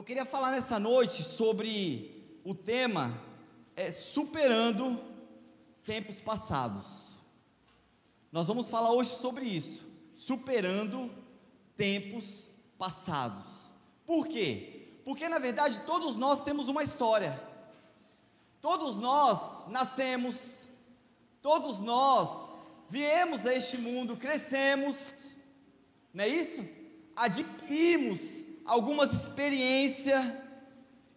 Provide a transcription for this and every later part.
Eu queria falar nessa noite sobre o tema é, superando tempos passados. Nós vamos falar hoje sobre isso, superando tempos passados. Por quê? Porque na verdade todos nós temos uma história. Todos nós nascemos, todos nós viemos a este mundo, crescemos, não é isso? Adquirimos algumas experiências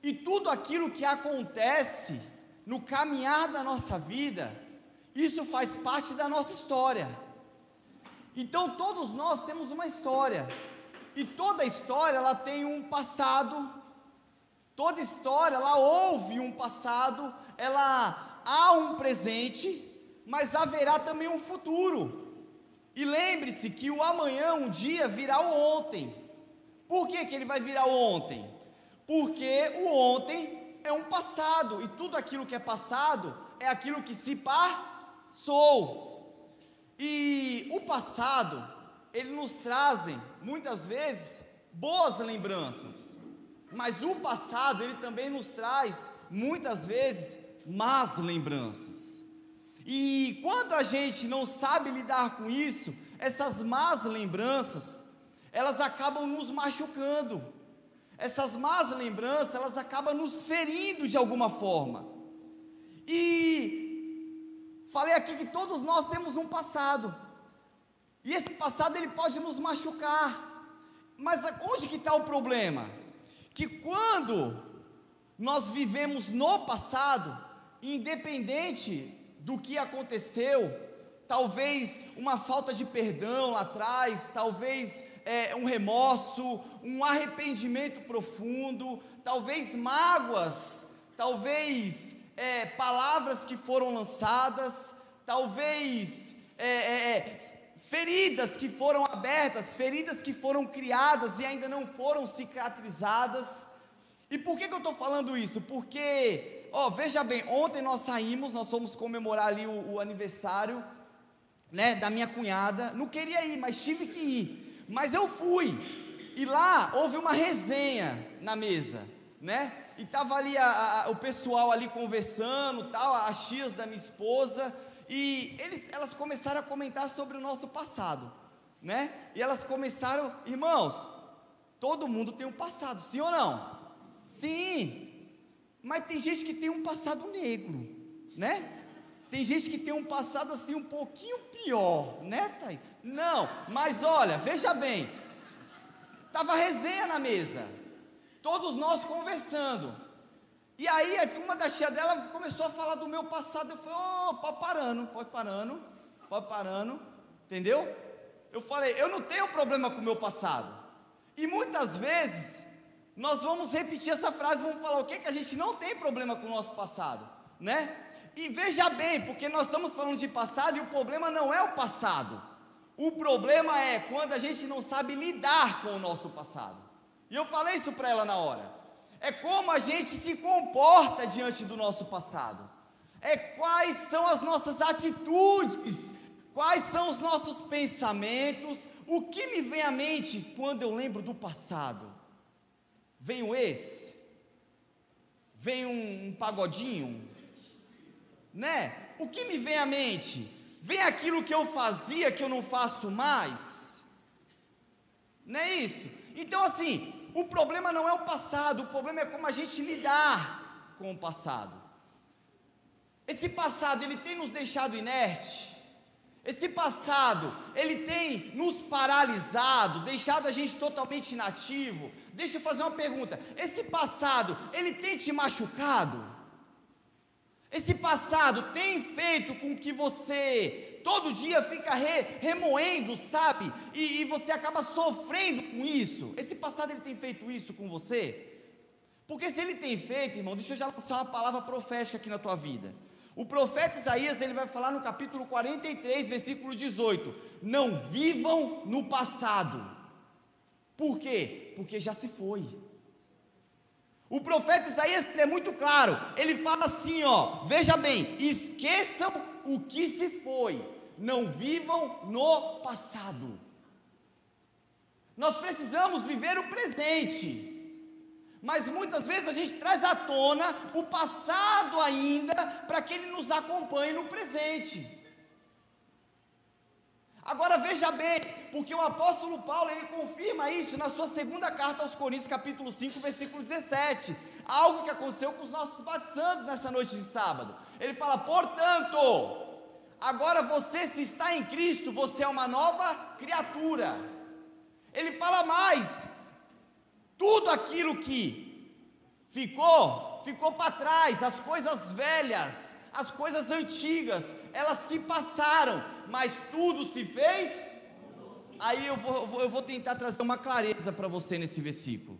e tudo aquilo que acontece no caminhar da nossa vida, isso faz parte da nossa história. Então todos nós temos uma história. E toda história ela tem um passado. Toda história ela houve um passado, ela há um presente, mas haverá também um futuro. E lembre-se que o amanhã um dia virá o ontem. Por que, que ele vai virar o ontem? Porque o ontem é um passado, e tudo aquilo que é passado é aquilo que se passou. E o passado, ele nos trazem, muitas vezes, boas lembranças, mas o passado, ele também nos traz, muitas vezes, más lembranças. E quando a gente não sabe lidar com isso, essas más lembranças, elas acabam nos machucando. Essas más lembranças, elas acabam nos ferindo de alguma forma. E falei aqui que todos nós temos um passado. E esse passado ele pode nos machucar. Mas onde que está o problema? Que quando nós vivemos no passado, independente do que aconteceu, talvez uma falta de perdão lá atrás, talvez é, um remorso, um arrependimento profundo, talvez mágoas, talvez é, palavras que foram lançadas, talvez é, é, é, feridas que foram abertas, feridas que foram criadas e ainda não foram cicatrizadas. E por que, que eu estou falando isso? Porque, ó, veja bem, ontem nós saímos, nós fomos comemorar ali o, o aniversário, né, da minha cunhada. Não queria ir, mas tive que ir. Mas eu fui. E lá houve uma resenha na mesa, né? E tava ali a, a, o pessoal ali conversando, tal, as tias da minha esposa, e eles, elas começaram a comentar sobre o nosso passado, né? E elas começaram, irmãos, todo mundo tem um passado, sim ou não? Sim. Mas tem gente que tem um passado negro, né? Tem gente que tem um passado assim um pouquinho pior, né, Thaís? Não, mas olha, veja bem, estava resenha na mesa, todos nós conversando. E aí uma das tia dela começou a falar do meu passado. Eu falei, oh, pode parando, pode parando, pode parando, entendeu? Eu falei, eu não tenho problema com o meu passado. E muitas vezes nós vamos repetir essa frase, vamos falar o que que a gente não tem problema com o nosso passado, né? E veja bem, porque nós estamos falando de passado e o problema não é o passado. O problema é quando a gente não sabe lidar com o nosso passado. E eu falei isso para ela na hora. É como a gente se comporta diante do nosso passado. É quais são as nossas atitudes, quais são os nossos pensamentos, o que me vem à mente quando eu lembro do passado? Vem o ex? Vem um, pagodinho? Né? O que me vem à mente? Vem aquilo que eu fazia que eu não faço mais. Não é isso? Então, assim, o problema não é o passado, o problema é como a gente lidar com o passado. Esse passado, ele tem nos deixado inerte. Esse passado, ele tem nos paralisado, deixado a gente totalmente inativo. Deixa eu fazer uma pergunta: esse passado, ele tem te machucado? Esse passado tem feito com que você todo dia fica re, remoendo, sabe? E, e, você acaba sofrendo com isso. Esse passado ele tem feito isso com você? Porque se ele tem feito, irmão, deixa eu já lançar uma palavra profética aqui na tua vida. O profeta Isaías, ele vai falar no capítulo 43, versículo 18: Não vivam no passado. Por quê? Porque já se foi. O profeta Isaías é muito claro. Ele fala assim, ó, veja bem, esqueçam o que se foi, não vivam no passado. Nós precisamos viver o presente. Mas muitas vezes a gente traz à tona o passado ainda para que ele nos acompanhe no presente. Agora veja bem, porque o apóstolo Paulo ele confirma isso na sua segunda carta aos Coríntios, capítulo 5, versículo 17. Algo que aconteceu com os nossos santos nessa noite de sábado. Ele fala: "Portanto, agora você se está em Cristo, você é uma nova criatura". Ele fala mais: tudo aquilo que ficou, ficou para trás, as coisas velhas, as coisas antigas, elas se passaram, mas tudo se fez. Aí eu vou, eu vou tentar trazer uma clareza para você nesse versículo.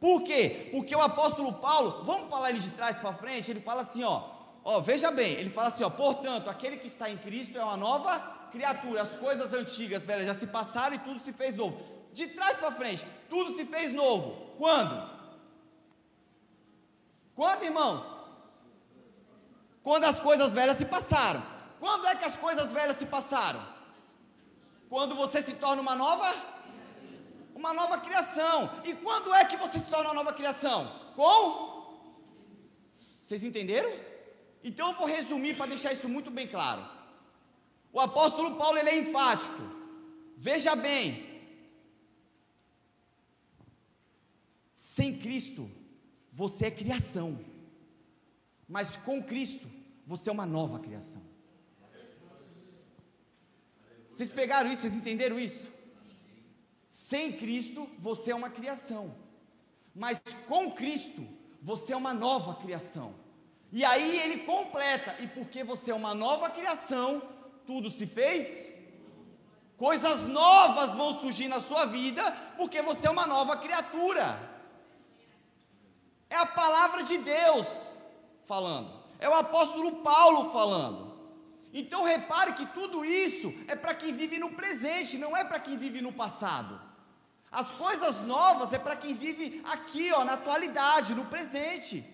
Por quê? Porque o apóstolo Paulo, vamos falar ele de trás para frente, ele fala assim, ó, ó, veja bem, ele fala assim, ó, portanto, aquele que está em Cristo é uma nova criatura, as coisas antigas, velhas, já se passaram e tudo se fez novo. De trás para frente, tudo se fez novo. Quando? Quando, irmãos? Quando as coisas velhas se passaram. Quando é que as coisas velhas se passaram? Quando você se torna uma nova uma nova criação. E quando é que você se torna uma nova criação? Com Vocês entenderam? Então eu vou resumir para deixar isso muito bem claro. O apóstolo Paulo ele é enfático. Veja bem, sem Cristo você é criação. Mas com Cristo, você é uma nova criação. Vocês pegaram isso? Vocês entenderam isso? Sem Cristo, você é uma criação. Mas com Cristo, você é uma nova criação. E aí ele completa: e porque você é uma nova criação, tudo se fez. Coisas novas vão surgir na sua vida, porque você é uma nova criatura. É a palavra de Deus falando. É o apóstolo Paulo falando. Então repare que tudo isso é para quem vive no presente, não é para quem vive no passado. As coisas novas é para quem vive aqui, ó, na atualidade, no presente.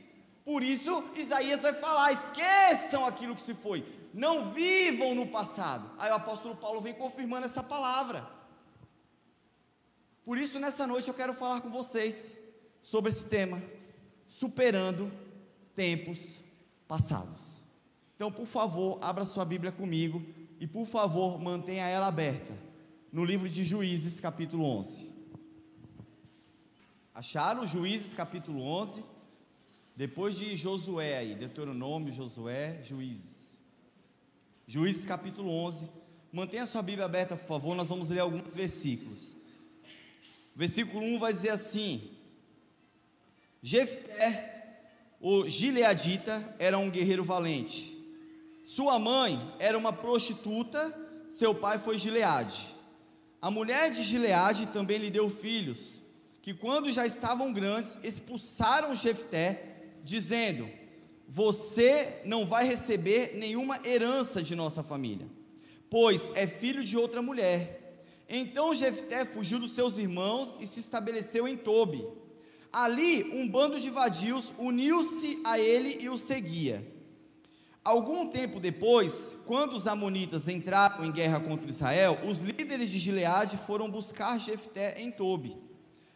Por isso Isaías vai falar: esqueçam aquilo que se foi, não vivam no passado. Aí o apóstolo Paulo vem confirmando essa palavra. Por isso, nessa noite eu quero falar com vocês sobre esse tema superando tempos passados. Então, por favor, abra sua Bíblia comigo e, por favor, mantenha ela aberta no livro de Juízes, capítulo 11. Acharam Juízes, capítulo 11? Depois de Josué aí, Deuteronômio, Josué, Juízes. Juízes, capítulo 11. Mantenha sua Bíblia aberta, por favor, nós vamos ler alguns versículos. Versículo 1 vai dizer assim: Jefté, o gileadita, era um guerreiro valente. Sua mãe era uma prostituta, seu pai foi Gileade. A mulher de Gileade também lhe deu filhos, que quando já estavam grandes, expulsaram Jefté, dizendo: Você não vai receber nenhuma herança de nossa família, pois é filho de outra mulher. Então Jefté fugiu dos seus irmãos e se estabeleceu em Tobi. Ali, um bando de vadios uniu-se a ele e o seguia. Algum tempo depois, quando os amonitas entraram em guerra contra Israel, os líderes de Gileade foram buscar Jefté em Tobi.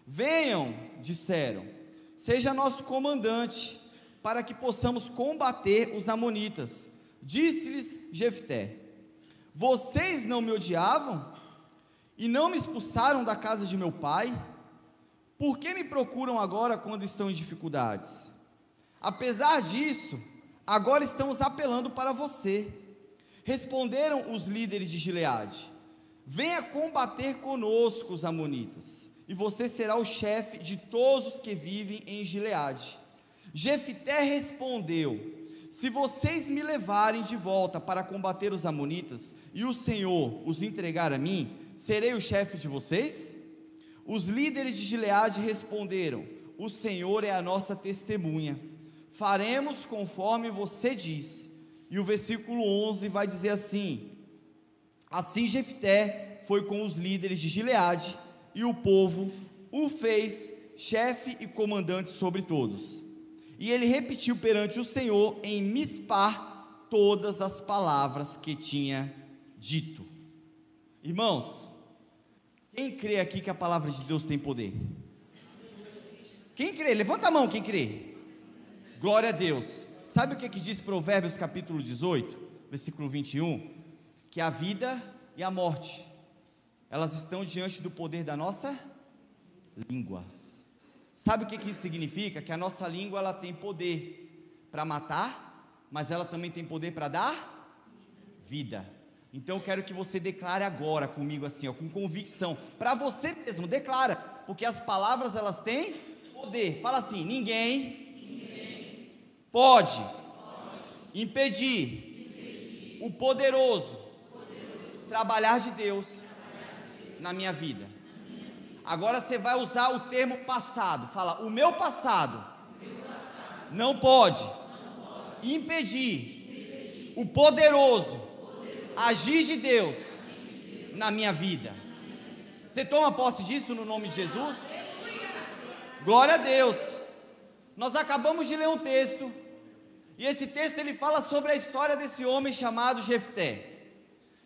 Venham, disseram, seja nosso comandante, para que possamos combater os amonitas. Disse-lhes Jefté: Vocês não me odiavam e não me expulsaram da casa de meu pai? Por que me procuram agora quando estão em dificuldades? Apesar disso, agora estamos apelando para você. Responderam os líderes de Gileade: Venha combater conosco os amonitas, e você será o chefe de todos os que vivem em Gileade. Jefité respondeu: Se vocês me levarem de volta para combater os amonitas e o Senhor os entregar a mim, serei o chefe de vocês? Os líderes de Gileade responderam: O Senhor é a nossa testemunha. Faremos conforme você diz. E o versículo 11 vai dizer assim: Assim Jefté foi com os líderes de Gileade, e o povo o fez chefe e comandante sobre todos. E ele repetiu perante o Senhor em Mispar todas as palavras que tinha dito. Irmãos, quem crê aqui que a palavra de Deus tem poder? Quem crê? Levanta a mão quem crê. Glória a Deus. Sabe o que, que diz Provérbios capítulo 18, versículo 21? Que a vida e a morte, elas estão diante do poder da nossa língua. Sabe o que, que isso significa? Que a nossa língua ela tem poder para matar, mas ela também tem poder para dar vida. Então eu quero que você declare agora comigo assim, ó, com convicção, para você mesmo, declara, porque as palavras elas têm poder. Fala assim: ninguém, ninguém pode, pode impedir, impedir, o poderoso, poderoso trabalhar de Deus, trabalhar de Deus na, minha vida. na minha vida. Agora você vai usar o termo passado. Fala: o meu passado, o meu passado não, pode não pode impedir, impedir o poderoso, poderoso agir de Deus, na minha vida. Você toma posse disso no nome de Jesus? Glória a Deus. Nós acabamos de ler um texto, e esse texto ele fala sobre a história desse homem chamado Jefté.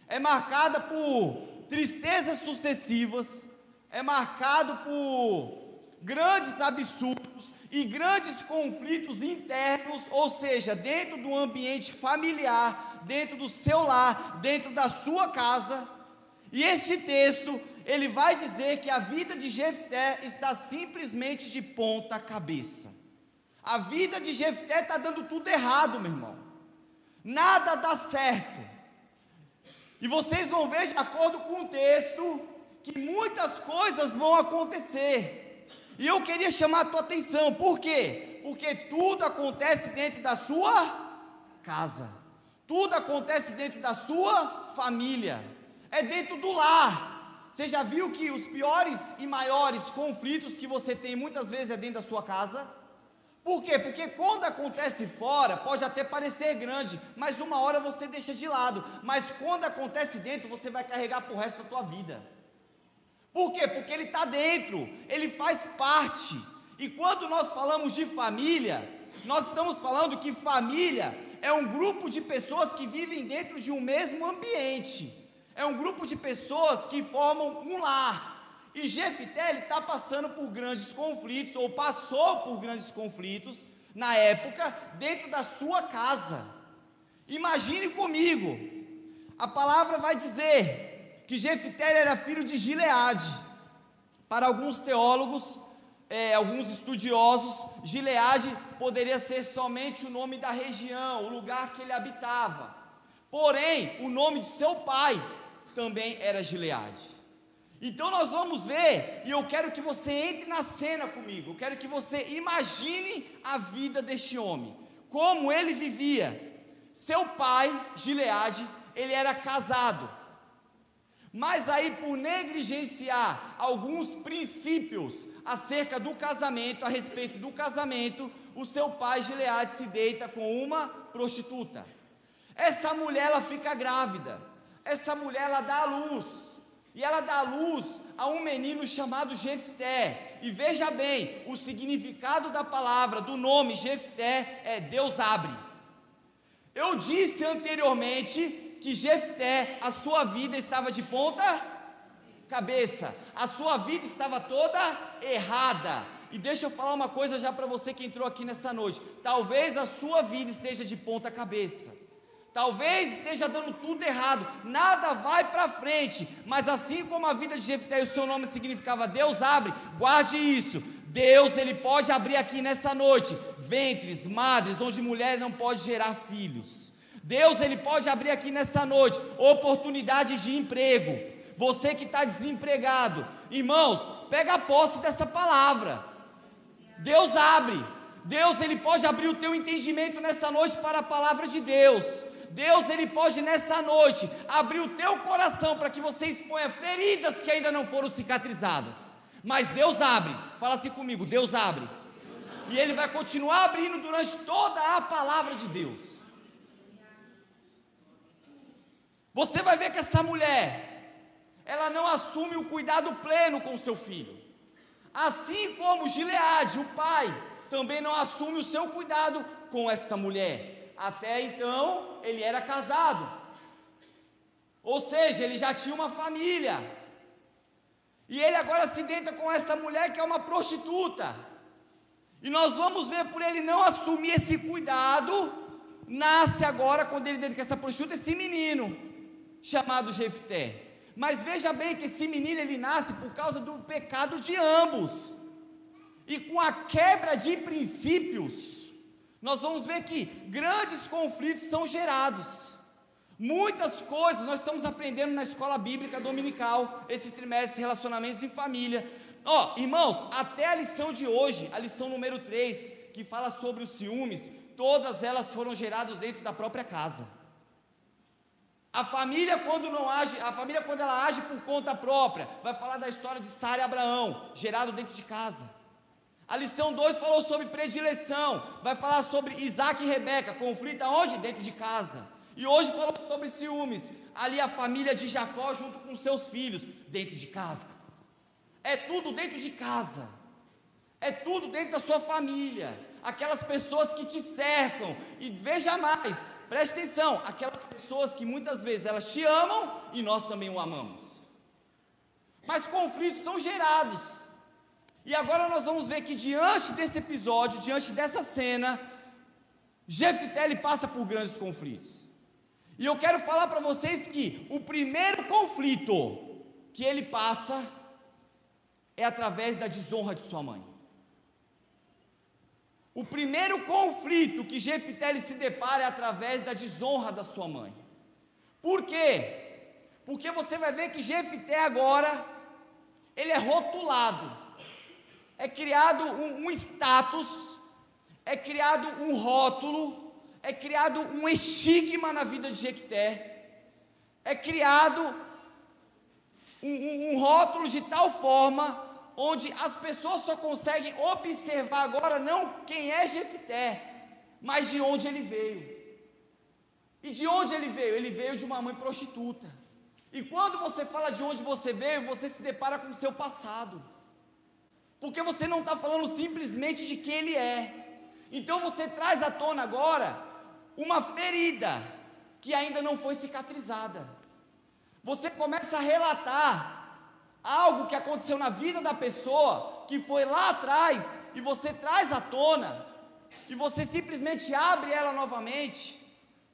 É marcada por tristezas sucessivas, é marcado por grandes absurdos e grandes conflitos internos, ou seja, dentro do ambiente familiar, dentro do seu lar, dentro da sua casa. E esse texto ele vai dizer que a vida de Jefté está simplesmente de ponta cabeça. A vida de Jefté está dando tudo errado, meu irmão. Nada dá certo. E vocês vão ver, de acordo com o texto, que muitas coisas vão acontecer. E eu queria chamar a tua atenção, por quê? Porque tudo acontece dentro da sua casa, tudo acontece dentro da sua família, é dentro do lar. Você já viu que os piores e maiores conflitos que você tem muitas vezes é dentro da sua casa? Por quê? Porque quando acontece fora, pode até parecer grande, mas uma hora você deixa de lado. Mas quando acontece dentro, você vai carregar para o resto da tua vida. Por quê? Porque ele está dentro, ele faz parte. E quando nós falamos de família, nós estamos falando que família é um grupo de pessoas que vivem dentro de um mesmo ambiente é um grupo de pessoas que formam um lar. E Jefité está passando por grandes conflitos, ou passou por grandes conflitos, na época, dentro da sua casa. Imagine comigo, a palavra vai dizer que Jefité era filho de Gileade. Para alguns teólogos, é, alguns estudiosos, Gileade poderia ser somente o nome da região, o lugar que ele habitava. Porém, o nome de seu pai também era Gileade. Então nós vamos ver, e eu quero que você entre na cena comigo, eu quero que você imagine a vida deste homem, como ele vivia. Seu pai, Gileade, ele era casado, mas aí por negligenciar alguns princípios acerca do casamento, a respeito do casamento, o seu pai, Gileade, se deita com uma prostituta. Essa mulher, ela fica grávida essa mulher ela dá a luz. E ela dá a luz a um menino chamado Jefté. E veja bem, o significado da palavra, do nome Jefté é Deus abre. Eu disse anteriormente que Jefté, a sua vida estava de ponta cabeça. A sua vida estava toda errada. E deixa eu falar uma coisa já para você que entrou aqui nessa noite. Talvez a sua vida esteja de ponta cabeça. Talvez esteja dando tudo errado, nada vai para frente, mas assim como a vida de Jefté e o seu nome significava Deus abre, guarde isso. Deus ele pode abrir aqui nessa noite ventres, madres, onde mulheres não podem gerar filhos. Deus ele pode abrir aqui nessa noite oportunidades de emprego. Você que está desempregado, irmãos, pega a posse dessa palavra. Deus abre. Deus ele pode abrir o teu entendimento nessa noite para a palavra de Deus. Deus ele pode nessa noite abrir o teu coração para que você exponha feridas que ainda não foram cicatrizadas. Mas Deus abre. Fala assim comigo, Deus abre. Deus abre. E ele vai continuar abrindo durante toda a palavra de Deus. Você vai ver que essa mulher, ela não assume o cuidado pleno com seu filho. Assim como Gileade, o pai, também não assume o seu cuidado com esta mulher até então ele era casado. Ou seja, ele já tinha uma família. E ele agora se deita com essa mulher que é uma prostituta. E nós vamos ver por ele não assumir esse cuidado, nasce agora, quando ele dedica essa prostituta, esse menino, chamado Jefté. Mas veja bem que esse menino ele nasce por causa do pecado de ambos. E com a quebra de princípios, nós vamos ver que grandes conflitos são gerados. Muitas coisas nós estamos aprendendo na escola bíblica dominical, esse trimestre, relacionamentos em família. Ó, oh, irmãos, até a lição de hoje, a lição número 3, que fala sobre os ciúmes, todas elas foram geradas dentro da própria casa. A família quando não age, a família quando ela age por conta própria, vai falar da história de Sara e Abraão, gerado dentro de casa. A lição 2 falou sobre predileção, vai falar sobre Isaac e Rebeca, conflito aonde? Dentro de casa. E hoje falou sobre ciúmes, ali a família de Jacó junto com seus filhos, dentro de casa. É tudo dentro de casa. É tudo dentro da sua família. Aquelas pessoas que te cercam. E veja mais, preste atenção, aquelas pessoas que muitas vezes elas te amam e nós também o amamos. Mas conflitos são gerados e agora nós vamos ver que diante desse episódio, diante dessa cena, Jefté passa por grandes conflitos. E eu quero falar para vocês que o primeiro conflito que ele passa é através da desonra de sua mãe. O primeiro conflito que Jefté se depara é através da desonra da sua mãe. Por quê? Porque você vai ver que Jefté agora ele é rotulado é criado um, um status, é criado um rótulo, é criado um estigma na vida de Jequité, é criado um, um, um rótulo de tal forma onde as pessoas só conseguem observar agora não quem é Jefté, mas de onde ele veio. E de onde ele veio? Ele veio de uma mãe prostituta. E quando você fala de onde você veio, você se depara com o seu passado. Porque você não está falando simplesmente de quem ele é. Então você traz à tona agora uma ferida que ainda não foi cicatrizada. Você começa a relatar algo que aconteceu na vida da pessoa, que foi lá atrás, e você traz à tona, e você simplesmente abre ela novamente,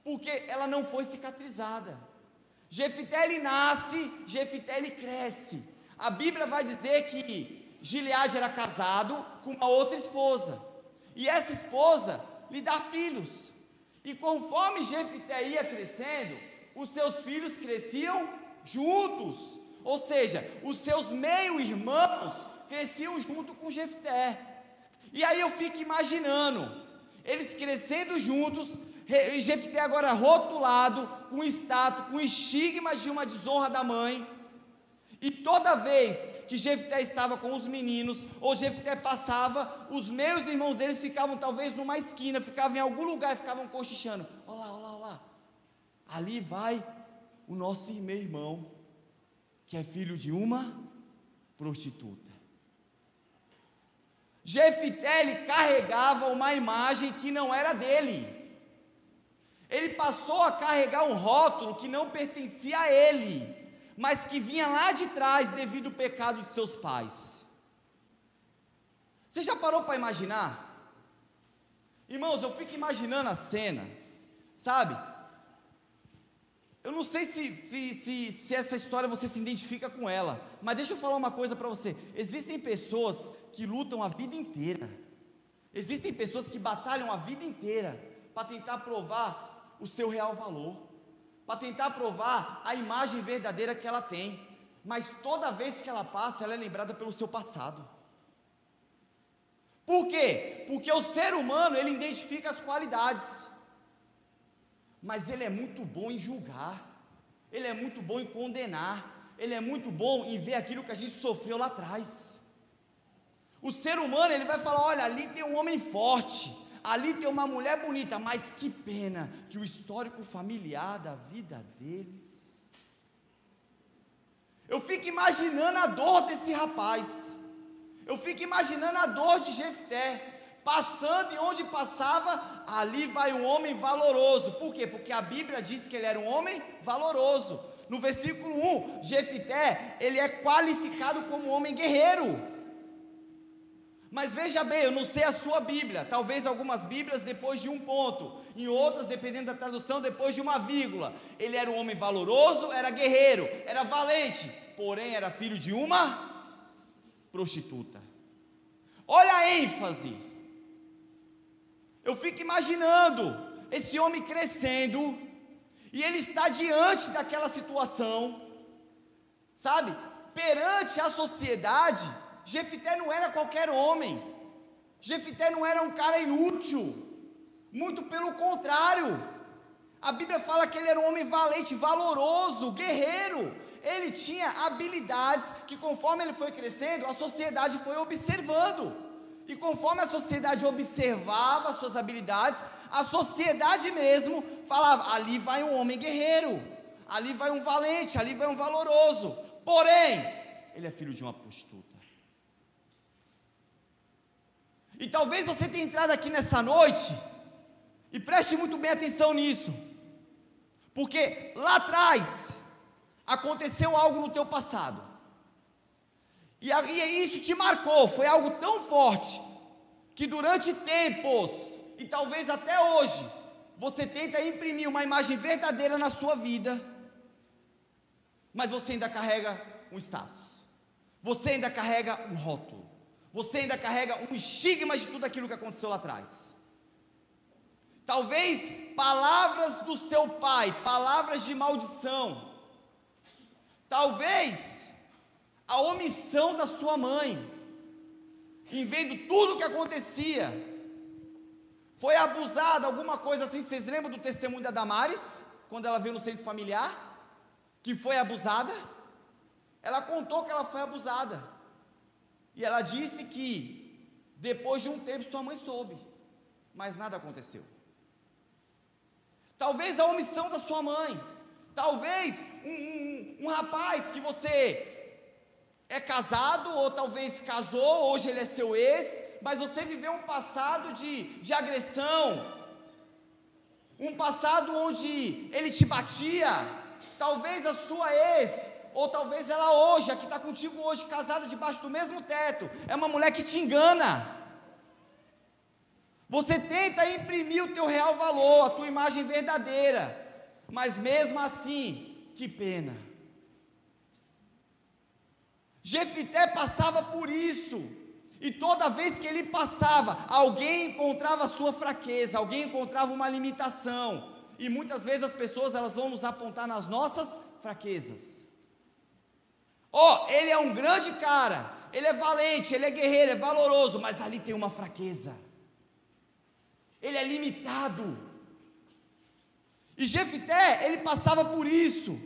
porque ela não foi cicatrizada. Jefité nasce, Jefité cresce. A Bíblia vai dizer que Gileade era casado com uma outra esposa. E essa esposa lhe dá filhos. E conforme Jefité ia crescendo, os seus filhos cresciam juntos. Ou seja, os seus meio-irmãos cresciam junto com Jefté. E aí eu fico imaginando, eles crescendo juntos, e Jefté agora rotulado, com status, com estigma de uma desonra da mãe. E toda vez que Jefté estava com os meninos, ou Jefté passava, os meus irmãos deles ficavam talvez numa esquina, ficavam em algum lugar, ficavam cochichando. Olá, olá, olá. Ali vai o nosso irmão, que é filho de uma prostituta. Jefté ele carregava uma imagem que não era dele. Ele passou a carregar um rótulo que não pertencia a ele mas que vinha lá de trás devido ao pecado de seus pais. Você já parou para imaginar? Irmãos, eu fico imaginando a cena, sabe? Eu não sei se, se, se, se, essa história você se identifica com ela, mas deixa eu falar uma coisa para você: existem pessoas que lutam a vida inteira, existem pessoas que batalham a vida inteira para tentar provar o seu real valor para tentar provar a imagem verdadeira que ela tem. Mas toda vez que ela passa, ela é lembrada pelo seu passado. Por quê? Porque o ser humano, ele identifica as qualidades. Mas ele é muito bom em julgar. Ele é muito bom em condenar. Ele é muito bom em ver aquilo que a gente sofreu lá atrás. O ser humano, ele vai falar: olha, ali tem um homem forte ali tem uma mulher bonita, mas que pena que o histórico familiar da vida deles. Eu fico imaginando a dor desse rapaz. Eu fico imaginando a dor de Jefté. Passando e onde passava, ali vai um homem valoroso. Por quê? Porque a Bíblia diz que ele era um homem valoroso. No versículo 1, Jefté, ele é qualificado como homem guerreiro. Mas veja bem, eu não sei a sua Bíblia. Talvez algumas Bíblias depois de um ponto, em outras, dependendo da tradução, depois de uma vírgula. Ele era um homem valoroso, era guerreiro, era valente, porém era filho de uma prostituta. Olha a ênfase. Eu fico imaginando esse homem crescendo e ele está diante daquela situação, sabe? Perante a sociedade, Jefité não era qualquer homem. Jefité não era um cara inútil. Muito pelo contrário. A Bíblia fala que ele era um homem valente, valoroso, guerreiro. Ele tinha habilidades que, conforme ele foi crescendo, a sociedade foi observando. E conforme a sociedade observava suas habilidades, a sociedade mesmo falava: ali vai um homem guerreiro, ali vai um valente, ali vai um valoroso. Porém, ele é filho de uma prostituta. E talvez você tenha entrado aqui nessa noite, e preste muito bem atenção nisso, porque lá atrás aconteceu algo no teu passado, e, e isso te marcou, foi algo tão forte, que durante tempos, e talvez até hoje, você tenta imprimir uma imagem verdadeira na sua vida, mas você ainda carrega um status, você ainda carrega um rótulo você ainda carrega um estigma de tudo aquilo que aconteceu lá atrás. Talvez palavras do seu pai, palavras de maldição. Talvez a omissão da sua mãe, em vendo tudo o que acontecia. Foi abusada, alguma coisa assim. Vocês lembram do testemunho da Damares, quando ela veio no centro familiar? Que foi abusada? Ela contou que ela foi abusada. E ela disse que depois de um tempo sua mãe soube, mas nada aconteceu. Talvez a omissão da sua mãe, talvez um, um, um rapaz que você é casado, ou talvez casou, hoje ele é seu ex, mas você viveu um passado de, de agressão, um passado onde ele te batia, talvez a sua ex ou talvez ela hoje, a que está contigo hoje, casada debaixo do mesmo teto, é uma mulher que te engana. Você tenta imprimir o teu real valor, a tua imagem verdadeira, mas mesmo assim, que pena. Jefité passava por isso, e toda vez que ele passava, alguém encontrava a sua fraqueza, alguém encontrava uma limitação, e muitas vezes as pessoas elas vão nos apontar nas nossas fraquezas. Ó, oh, ele é um grande cara, ele é valente, ele é guerreiro, é valoroso, mas ali tem uma fraqueza. Ele é limitado. E Jefité, ele passava por isso.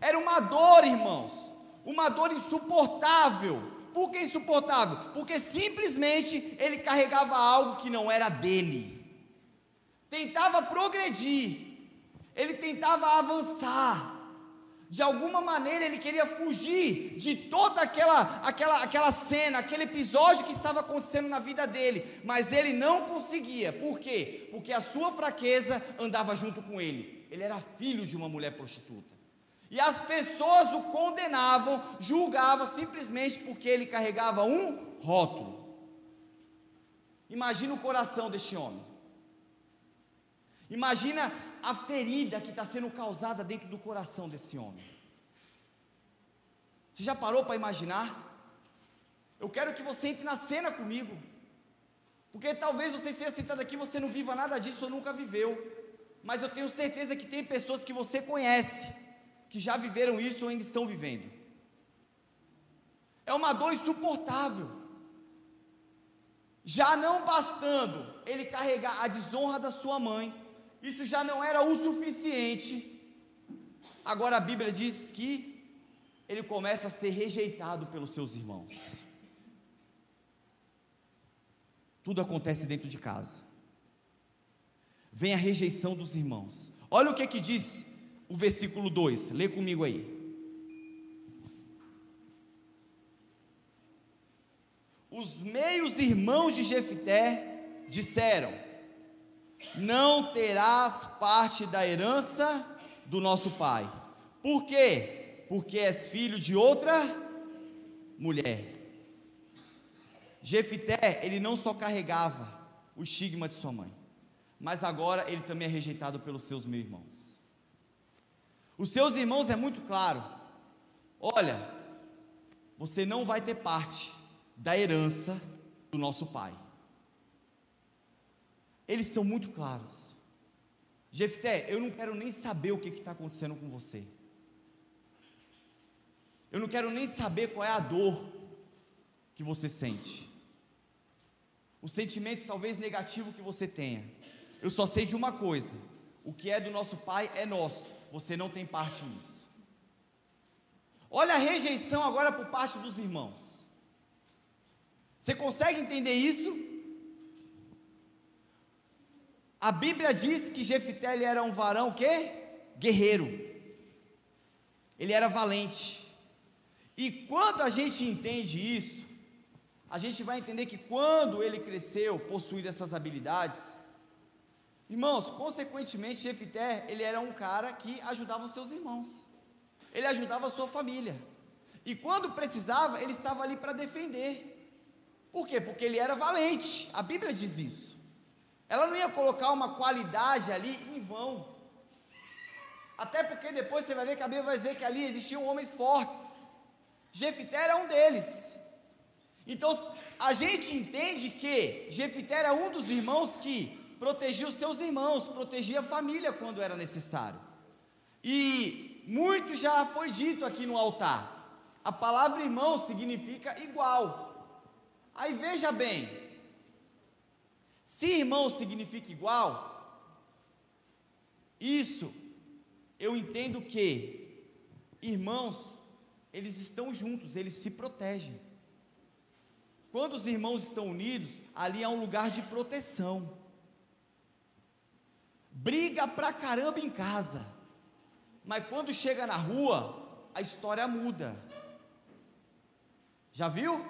Era uma dor, irmãos, uma dor insuportável. Por que insuportável? Porque simplesmente ele carregava algo que não era dele. Tentava progredir, ele tentava avançar, de alguma maneira ele queria fugir de toda aquela, aquela, aquela cena, aquele episódio que estava acontecendo na vida dele, mas ele não conseguia. Por quê? Porque a sua fraqueza andava junto com ele. Ele era filho de uma mulher prostituta. E as pessoas o condenavam, julgavam simplesmente porque ele carregava um rótulo. Imagina o coração deste homem. Imagina a ferida que está sendo causada dentro do coração desse homem. Você já parou para imaginar? Eu quero que você entre na cena comigo. Porque talvez você esteja sentado aqui e você não viva nada disso ou nunca viveu. Mas eu tenho certeza que tem pessoas que você conhece, que já viveram isso ou ainda estão vivendo. É uma dor insuportável. Já não bastando ele carregar a desonra da sua mãe, isso já não era o suficiente. Agora a Bíblia diz que ele começa a ser rejeitado pelos seus irmãos. Tudo acontece dentro de casa. Vem a rejeição dos irmãos. Olha o que que diz o versículo 2. Lê comigo aí. Os meios irmãos de Jefté disseram: não terás parte da herança do nosso pai. Por quê? Porque és filho de outra mulher. Jefité, ele não só carregava o estigma de sua mãe, mas agora ele também é rejeitado pelos seus meus irmãos. Os seus irmãos é muito claro. Olha, você não vai ter parte da herança do nosso pai. Eles são muito claros. Jefté, eu não quero nem saber o que está acontecendo com você. Eu não quero nem saber qual é a dor que você sente. O sentimento talvez negativo que você tenha. Eu só sei de uma coisa: o que é do nosso pai é nosso. Você não tem parte nisso. Olha a rejeição agora por parte dos irmãos. Você consegue entender isso? A Bíblia diz que Jefité era um varão que guerreiro. Ele era valente. E quando a gente entende isso, a gente vai entender que quando ele cresceu, possuindo essas habilidades, irmãos, consequentemente, Jefité, ele era um cara que ajudava os seus irmãos. Ele ajudava a sua família. E quando precisava, ele estava ali para defender. Por quê? Porque ele era valente. A Bíblia diz isso. Ela não ia colocar uma qualidade ali em vão. Até porque depois você vai ver que a Bíblia vai dizer que ali existiam homens fortes. Jefité era um deles. Então, a gente entende que Jefité era um dos irmãos que protegia os seus irmãos, protegia a família quando era necessário. E muito já foi dito aqui no altar. A palavra irmão significa igual. Aí veja bem, se irmão significa igual, isso eu entendo que irmãos, eles estão juntos, eles se protegem. Quando os irmãos estão unidos, ali é um lugar de proteção. Briga pra caramba em casa, mas quando chega na rua, a história muda. Já viu?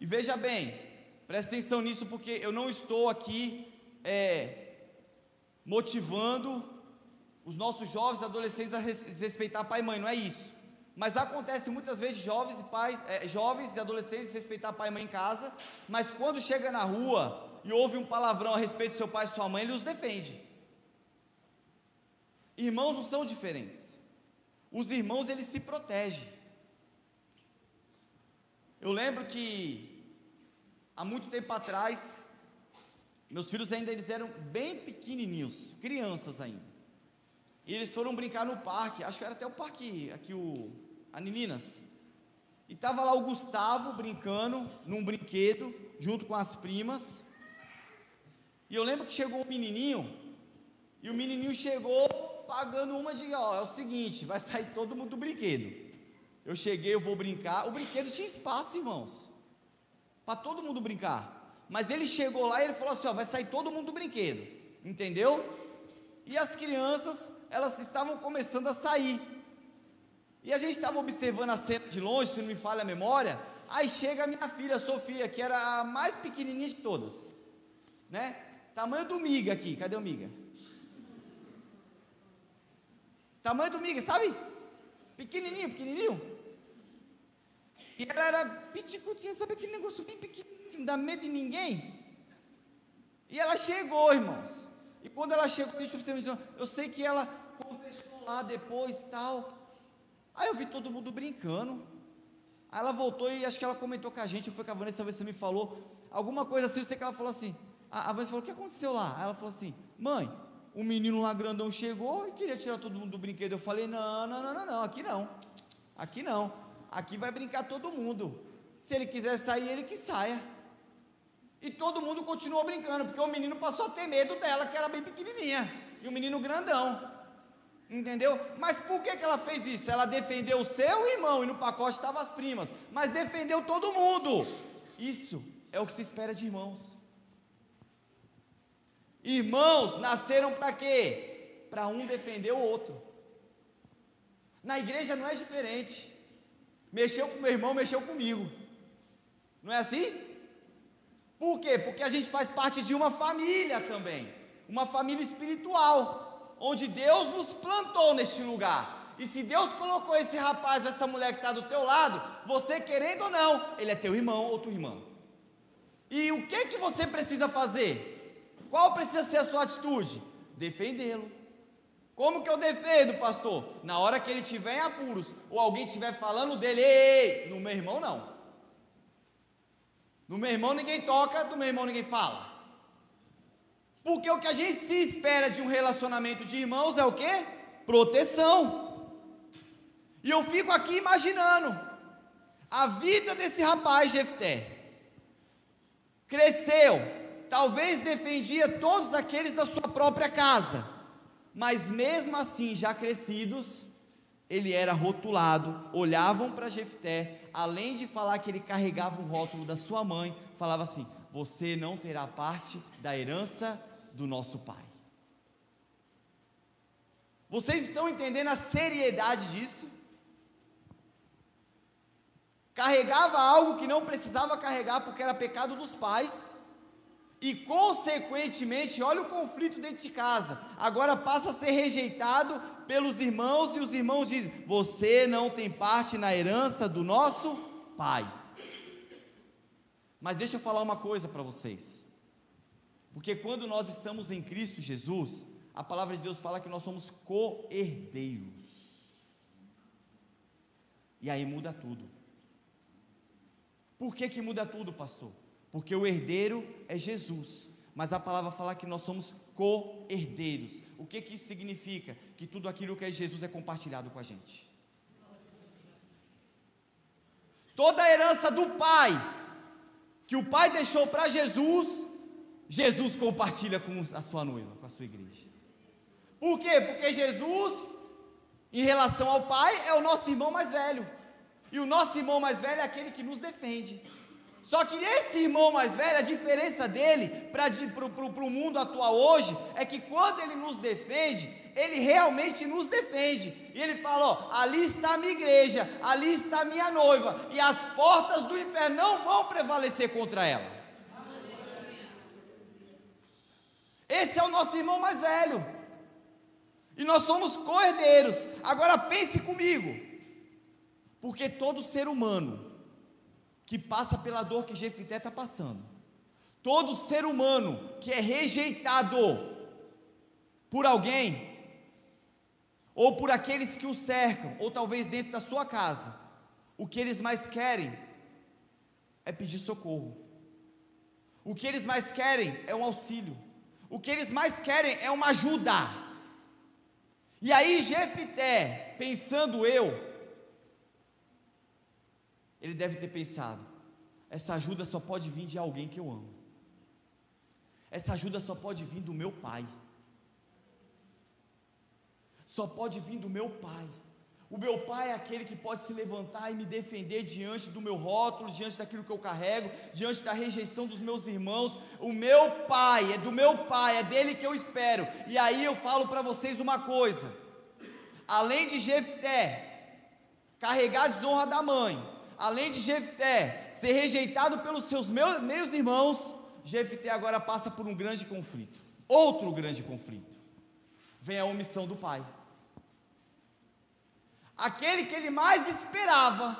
E veja bem, preste atenção nisso, porque eu não estou aqui é, motivando os nossos jovens e adolescentes a respeitar pai e mãe, não é isso. Mas acontece muitas vezes jovens e pais, é, jovens e adolescentes respeitar pai e mãe em casa, mas quando chega na rua e ouve um palavrão a respeito do seu pai e sua mãe, ele os defende. Irmãos não são diferentes. Os irmãos eles se protegem. Eu lembro que há muito tempo atrás, meus filhos ainda eles eram bem pequenininhos, crianças ainda. E eles foram brincar no parque, acho que era até o parque aqui o a Nininas. E tava lá o Gustavo brincando num brinquedo junto com as primas. E eu lembro que chegou um menininho e o menininho chegou pagando uma de, ó, é o seguinte, vai sair todo mundo do brinquedo. Eu cheguei, eu vou brincar. O brinquedo tinha espaço, irmãos, para todo mundo brincar. Mas ele chegou lá e ele falou assim: ó, vai sair todo mundo do brinquedo, entendeu? E as crianças, elas estavam começando a sair. E a gente estava observando a cena de longe, se não me falha a memória. Aí chega a minha filha Sofia, que era a mais pequenininha de todas, né? Tamanho do miga aqui, cadê o miga? Tamanho do miga, sabe? Pequenininho, pequenininho. E ela era piticutinha, sabe aquele negócio bem pequenininho, que não dá medo de ninguém? E ela chegou, irmãos. E quando ela chegou, a eu sei que ela conversou lá depois tal. Aí eu vi todo mundo brincando. Aí ela voltou e acho que ela comentou com a gente, foi com a Vanessa, você me falou alguma coisa assim, eu sei que ela falou assim. A, a Vanessa falou: O que aconteceu lá? Ela falou assim: Mãe, o menino lá grandão chegou e queria tirar todo mundo do brinquedo. Eu falei: Não, não, não, não, não, aqui não. Aqui não aqui vai brincar todo mundo. Se ele quiser sair, ele que saia. E todo mundo continuou brincando, porque o menino passou a ter medo dela, que era bem pequenininha, e o menino grandão. Entendeu? Mas por que, que ela fez isso? Ela defendeu o seu irmão e no pacote estavam as primas, mas defendeu todo mundo. Isso é o que se espera de irmãos. Irmãos nasceram para quê? Para um defender o outro. Na igreja não é diferente. Mexeu com meu irmão, mexeu comigo. Não é assim? Por quê? Porque a gente faz parte de uma família também, uma família espiritual, onde Deus nos plantou neste lugar. E se Deus colocou esse rapaz, essa mulher que está do teu lado, você querendo ou não, ele é teu irmão ou tua irmã. E o que que você precisa fazer? Qual precisa ser a sua atitude? Defendê-lo. Como que eu defendo, pastor? Na hora que ele estiver em apuros, ou alguém estiver falando dele, ei, no meu irmão não. No meu irmão ninguém toca, do meu irmão ninguém fala. Porque o que a gente se espera de um relacionamento de irmãos é o quê? Proteção. E eu fico aqui imaginando a vida desse rapaz Jefté. Cresceu, talvez defendia todos aqueles da sua própria casa, mas mesmo assim, já crescidos, ele era rotulado, olhavam para Jefté, além de falar que ele carregava um rótulo da sua mãe, falava assim: "Você não terá parte da herança do nosso pai". Vocês estão entendendo a seriedade disso? carregava algo que não precisava carregar porque era pecado dos pais, e consequentemente, olha o conflito dentro de casa, agora passa a ser rejeitado pelos irmãos, e os irmãos dizem: Você não tem parte na herança do nosso pai. Mas deixa eu falar uma coisa para vocês, porque quando nós estamos em Cristo Jesus, a palavra de Deus fala que nós somos co-herdeiros, e aí muda tudo. Por que, que muda tudo, pastor? Porque o herdeiro é Jesus. Mas a palavra fala que nós somos co-herdeiros. O que, que isso significa? Que tudo aquilo que é Jesus é compartilhado com a gente. Toda a herança do Pai, que o Pai deixou para Jesus, Jesus compartilha com a sua noiva, com a sua igreja. Por quê? Porque Jesus, em relação ao Pai, é o nosso irmão mais velho. E o nosso irmão mais velho é aquele que nos defende. Só que esse irmão mais velho, a diferença dele para o mundo atual hoje, é que quando ele nos defende, ele realmente nos defende. E ele fala: ó, ali está a minha igreja, ali está a minha noiva, e as portas do inferno não vão prevalecer contra ela. Esse é o nosso irmão mais velho. E nós somos cordeiros. Agora pense comigo. Porque todo ser humano que passa pela dor que Jefité está passando, todo ser humano que é rejeitado por alguém, ou por aqueles que o cercam, ou talvez dentro da sua casa, o que eles mais querem é pedir socorro. O que eles mais querem é um auxílio. O que eles mais querem é uma ajuda. E aí Jefité, pensando eu, ele deve ter pensado: essa ajuda só pode vir de alguém que eu amo. Essa ajuda só pode vir do meu pai. Só pode vir do meu pai. O meu pai é aquele que pode se levantar e me defender diante do meu rótulo, diante daquilo que eu carrego, diante da rejeição dos meus irmãos. O meu pai, é do meu pai, é dele que eu espero. E aí eu falo para vocês uma coisa: além de Jefté carregar a desonra da mãe, além de Jefté ser rejeitado pelos seus meus, meus irmãos, Jefté agora passa por um grande conflito. Outro grande conflito. Vem a omissão do pai. Aquele que ele mais esperava,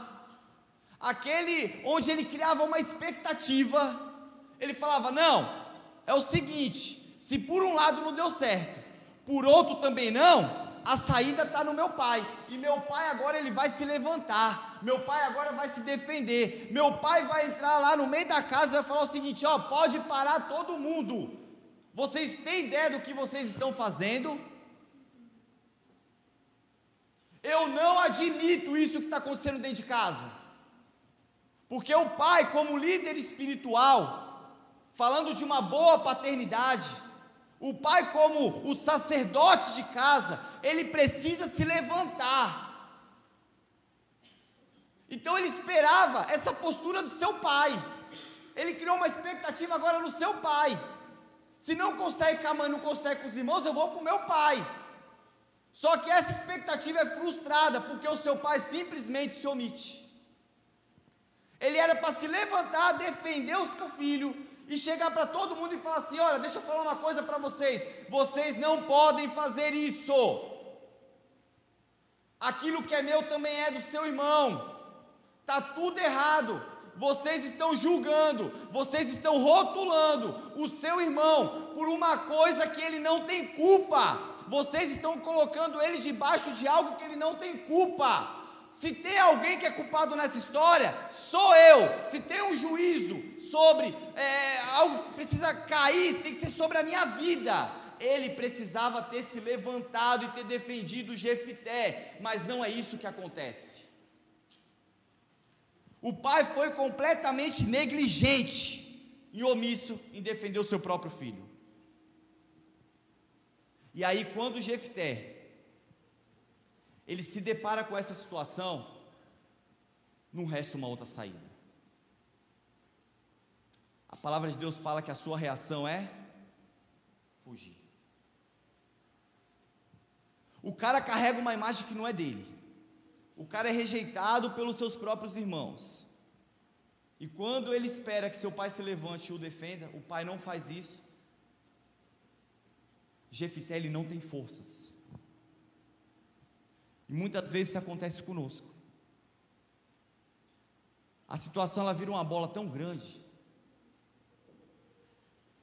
aquele onde ele criava uma expectativa, ele falava: Não, é o seguinte, se por um lado não deu certo, por outro também não, a saída está no meu pai. E meu pai agora ele vai se levantar. Meu pai agora vai se defender. Meu pai vai entrar lá no meio da casa e vai falar o seguinte: ó, pode parar todo mundo. Vocês têm ideia do que vocês estão fazendo? Eu não admito isso que está acontecendo dentro de casa. Porque o pai, como líder espiritual, falando de uma boa paternidade, o pai, como o sacerdote de casa, ele precisa se levantar. Então ele esperava essa postura do seu pai. Ele criou uma expectativa agora no seu pai. Se não consegue com a mãe, não consegue com os irmãos, eu vou para o meu pai. Só que essa expectativa é frustrada, porque o seu pai simplesmente se omite. Ele era para se levantar, defender o seu filho, e chegar para todo mundo e falar assim: olha, deixa eu falar uma coisa para vocês, vocês não podem fazer isso. Aquilo que é meu também é do seu irmão. Está tudo errado. Vocês estão julgando, vocês estão rotulando o seu irmão por uma coisa que ele não tem culpa. Vocês estão colocando ele debaixo de algo que ele não tem culpa. Se tem alguém que é culpado nessa história, sou eu. Se tem um juízo sobre é, algo que precisa cair, tem que ser sobre a minha vida ele precisava ter se levantado e ter defendido Jefité, mas não é isso que acontece. O pai foi completamente negligente e omisso em defender o seu próprio filho. E aí, quando Jefté ele se depara com essa situação, não resta uma outra saída. A palavra de Deus fala que a sua reação é fugir. O cara carrega uma imagem que não é dele. O cara é rejeitado pelos seus próprios irmãos. E quando ele espera que seu pai se levante e o defenda, o pai não faz isso. Jefité ele não tem forças. E muitas vezes isso acontece conosco. A situação ela vira uma bola tão grande.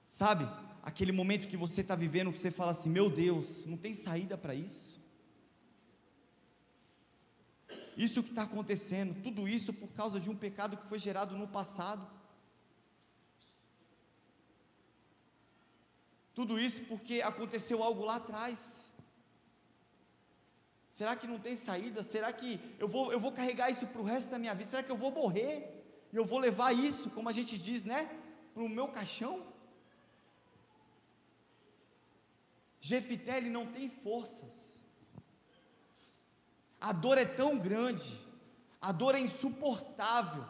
Sabe? aquele momento que você está vivendo que você fala assim: meu Deus, não tem saída para isso? Isso que está acontecendo, tudo isso por causa de um pecado que foi gerado no passado. Tudo isso porque aconteceu algo lá atrás. Será que não tem saída? Será que eu vou, eu vou carregar isso para o resto da minha vida? Será que eu vou morrer? E eu vou levar isso, como a gente diz, né? Para o meu caixão? Jefité ele não tem forças. A dor é tão grande, a dor é insuportável,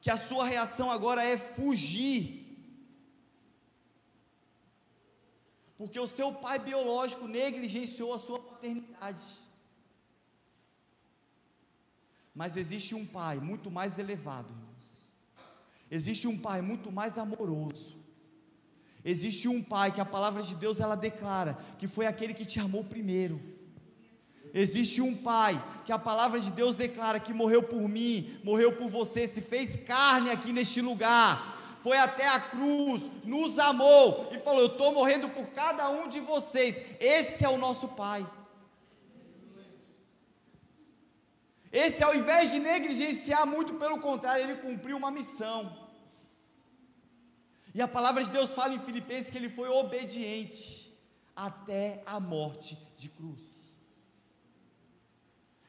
que a sua reação agora é fugir. Porque o seu pai biológico negligenciou a sua paternidade. Mas existe um pai muito mais elevado, irmãos. Existe um pai muito mais amoroso Existe um pai que a palavra de Deus ela declara que foi aquele que te amou primeiro. Existe um pai que a palavra de Deus declara que morreu por mim, morreu por você, se fez carne aqui neste lugar, foi até a cruz, nos amou e falou: Eu estou morrendo por cada um de vocês. Esse é o nosso pai. Esse, ao invés de negligenciar, muito pelo contrário, ele cumpriu uma missão. E a palavra de Deus fala em Filipenses que ele foi obediente até a morte de cruz.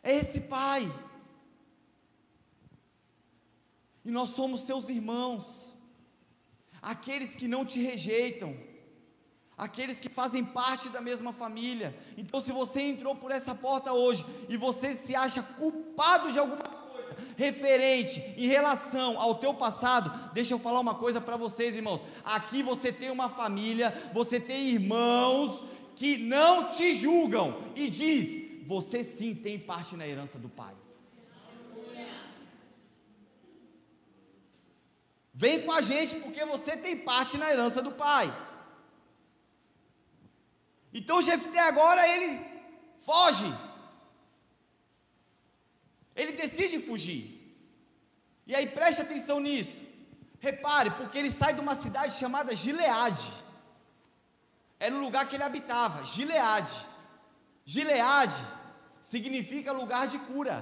É esse Pai. E nós somos seus irmãos, aqueles que não te rejeitam, aqueles que fazem parte da mesma família. Então, se você entrou por essa porta hoje e você se acha culpado de alguma referente em relação ao teu passado, deixa eu falar uma coisa para vocês, irmãos. Aqui você tem uma família, você tem irmãos que não te julgam e diz: você sim tem parte na herança do pai. Vem com a gente porque você tem parte na herança do pai. Então o Jefté agora ele foge ele decide fugir. E aí preste atenção nisso. Repare, porque ele sai de uma cidade chamada Gileade. Era o lugar que ele habitava, Gileade. Gileade significa lugar de cura.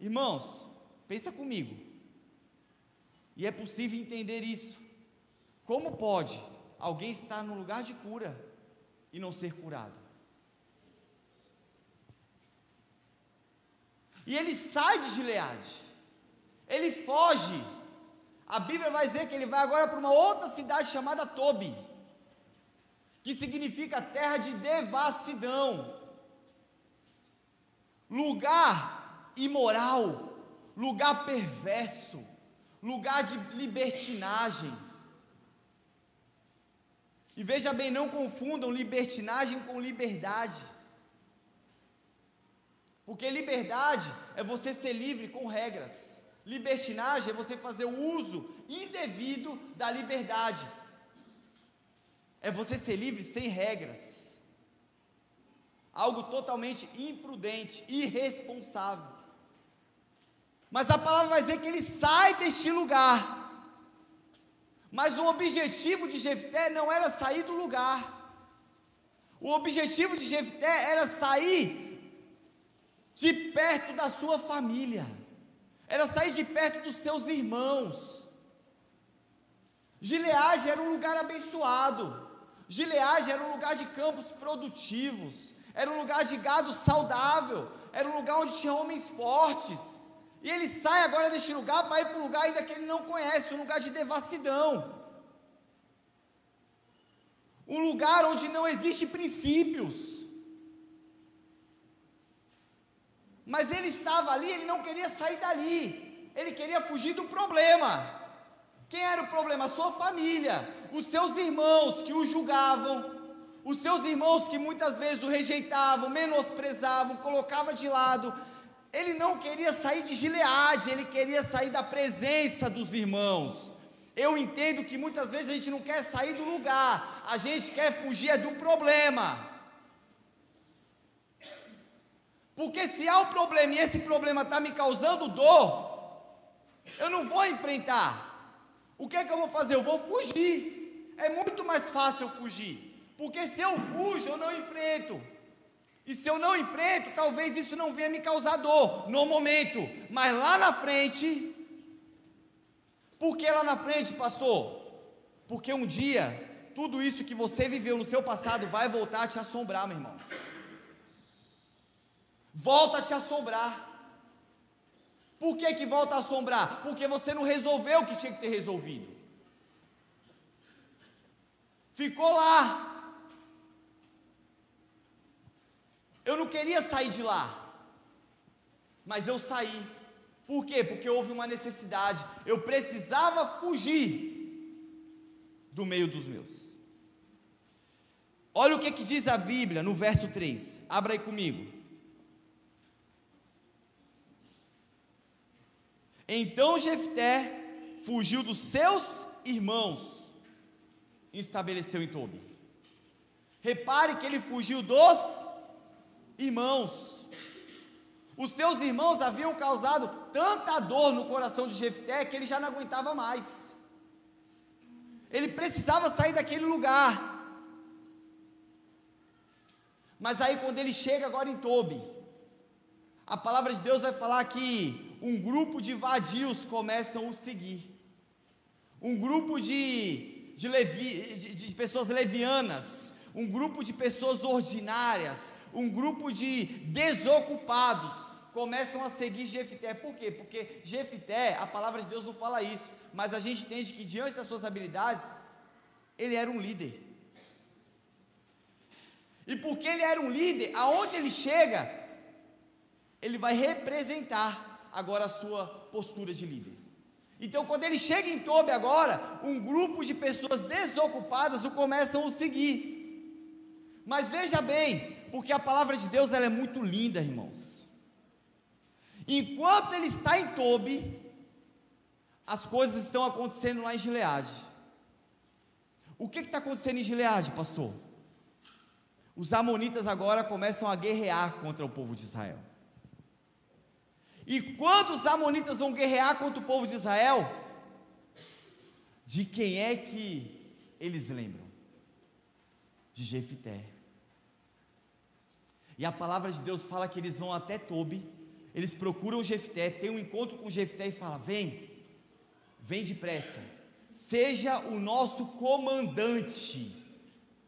Irmãos, pensa comigo. E é possível entender isso. Como pode alguém estar no lugar de cura e não ser curado? E ele sai de Gileade. Ele foge. A Bíblia vai dizer que ele vai agora para uma outra cidade chamada Tobi, que significa terra de devassidão, lugar imoral, lugar perverso, lugar de libertinagem. E veja bem, não confundam libertinagem com liberdade. Porque liberdade é você ser livre com regras. Libertinagem é você fazer o uso indevido da liberdade. É você ser livre sem regras. algo totalmente imprudente, irresponsável. Mas a palavra vai dizer que ele sai deste lugar. Mas o objetivo de Jefté não era sair do lugar. O objetivo de Jefté era sair de perto da sua família. Era sair de perto dos seus irmãos. Gileade era um lugar abençoado. Gileade era um lugar de campos produtivos. Era um lugar de gado saudável. Era um lugar onde tinha homens fortes. E ele sai agora deste lugar para ir para um lugar ainda que ele não conhece um lugar de devassidão. Um lugar onde não existe princípios. Mas ele estava ali, ele não queria sair dali. Ele queria fugir do problema. Quem era o problema? A sua família, os seus irmãos que o julgavam, os seus irmãos que muitas vezes o rejeitavam, menosprezavam, colocavam de lado. Ele não queria sair de Gileade, ele queria sair da presença dos irmãos. Eu entendo que muitas vezes a gente não quer sair do lugar, a gente quer fugir é do problema. Porque se há um problema e esse problema está me causando dor, eu não vou enfrentar. O que é que eu vou fazer? Eu vou fugir. É muito mais fácil eu fugir. Porque se eu fujo, eu não enfrento. E se eu não enfrento, talvez isso não venha me causar dor no momento. Mas lá na frente, por que lá na frente, pastor? Porque um dia, tudo isso que você viveu no seu passado vai voltar a te assombrar, meu irmão. Volta a te assombrar. Por que, que volta a assombrar? Porque você não resolveu o que tinha que ter resolvido. Ficou lá. Eu não queria sair de lá. Mas eu saí. Por quê? Porque houve uma necessidade. Eu precisava fugir do meio dos meus. Olha o que, que diz a Bíblia no verso 3. Abra aí comigo. Então Jefté fugiu dos seus irmãos e estabeleceu em Tobi. Repare que ele fugiu dos irmãos. Os seus irmãos haviam causado tanta dor no coração de Jefté que ele já não aguentava mais. Ele precisava sair daquele lugar. Mas aí quando ele chega agora em Tobi, a palavra de Deus vai falar que um grupo de vadios começam a o seguir. Um grupo de, de, levi, de, de pessoas levianas, um grupo de pessoas ordinárias, um grupo de desocupados começam a seguir Jefité. Por quê? Porque Jefité, a palavra de Deus não fala isso, mas a gente entende que diante das suas habilidades, ele era um líder. E porque ele era um líder, aonde ele chega, ele vai representar agora a sua postura de líder. Então, quando ele chega em Tobi agora, um grupo de pessoas desocupadas o começam a seguir. Mas veja bem, porque a palavra de Deus ela é muito linda, irmãos. Enquanto ele está em Tobi, as coisas estão acontecendo lá em Gileade. O que está acontecendo em Gileade, pastor? Os amonitas agora começam a guerrear contra o povo de Israel. E quando os amonitas vão guerrear contra o povo de Israel, de quem é que eles lembram? De Jefité. E a palavra de Deus fala que eles vão até Tobi eles procuram Jefté, tem um encontro com Jefté e fala: "Vem, vem depressa. Seja o nosso comandante.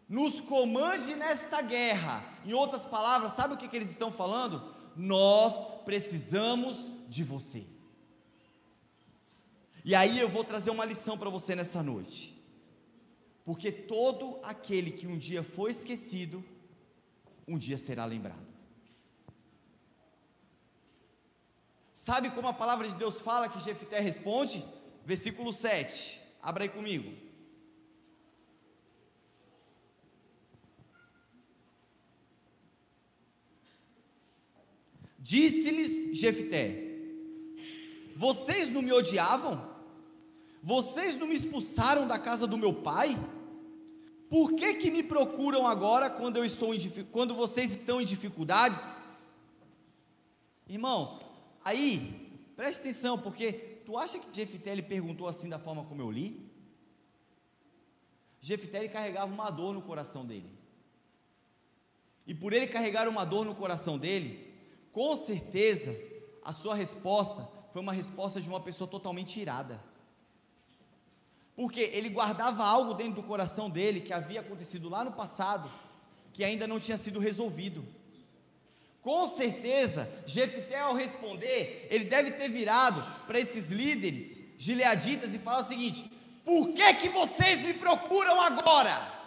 Nos comande nesta guerra." Em outras palavras, sabe o que, que eles estão falando? Nós precisamos de você. E aí eu vou trazer uma lição para você nessa noite. Porque todo aquele que um dia foi esquecido, um dia será lembrado. Sabe como a palavra de Deus fala que Jefité responde? Versículo 7. Abra aí comigo. Disse-lhes Jefité: Vocês não me odiavam? Vocês não me expulsaram da casa do meu pai? Por que, que me procuram agora quando, eu estou em, quando vocês estão em dificuldades? Irmãos, aí, preste atenção, porque tu acha que Jefité perguntou assim da forma como eu li? Jefité carregava uma dor no coração dele. E por ele carregar uma dor no coração dele, com certeza a sua resposta foi uma resposta de uma pessoa totalmente irada. Porque ele guardava algo dentro do coração dele que havia acontecido lá no passado, que ainda não tinha sido resolvido. Com certeza, Jefté ao responder, ele deve ter virado para esses líderes gileaditas e falar o seguinte: Por que que vocês me procuram agora?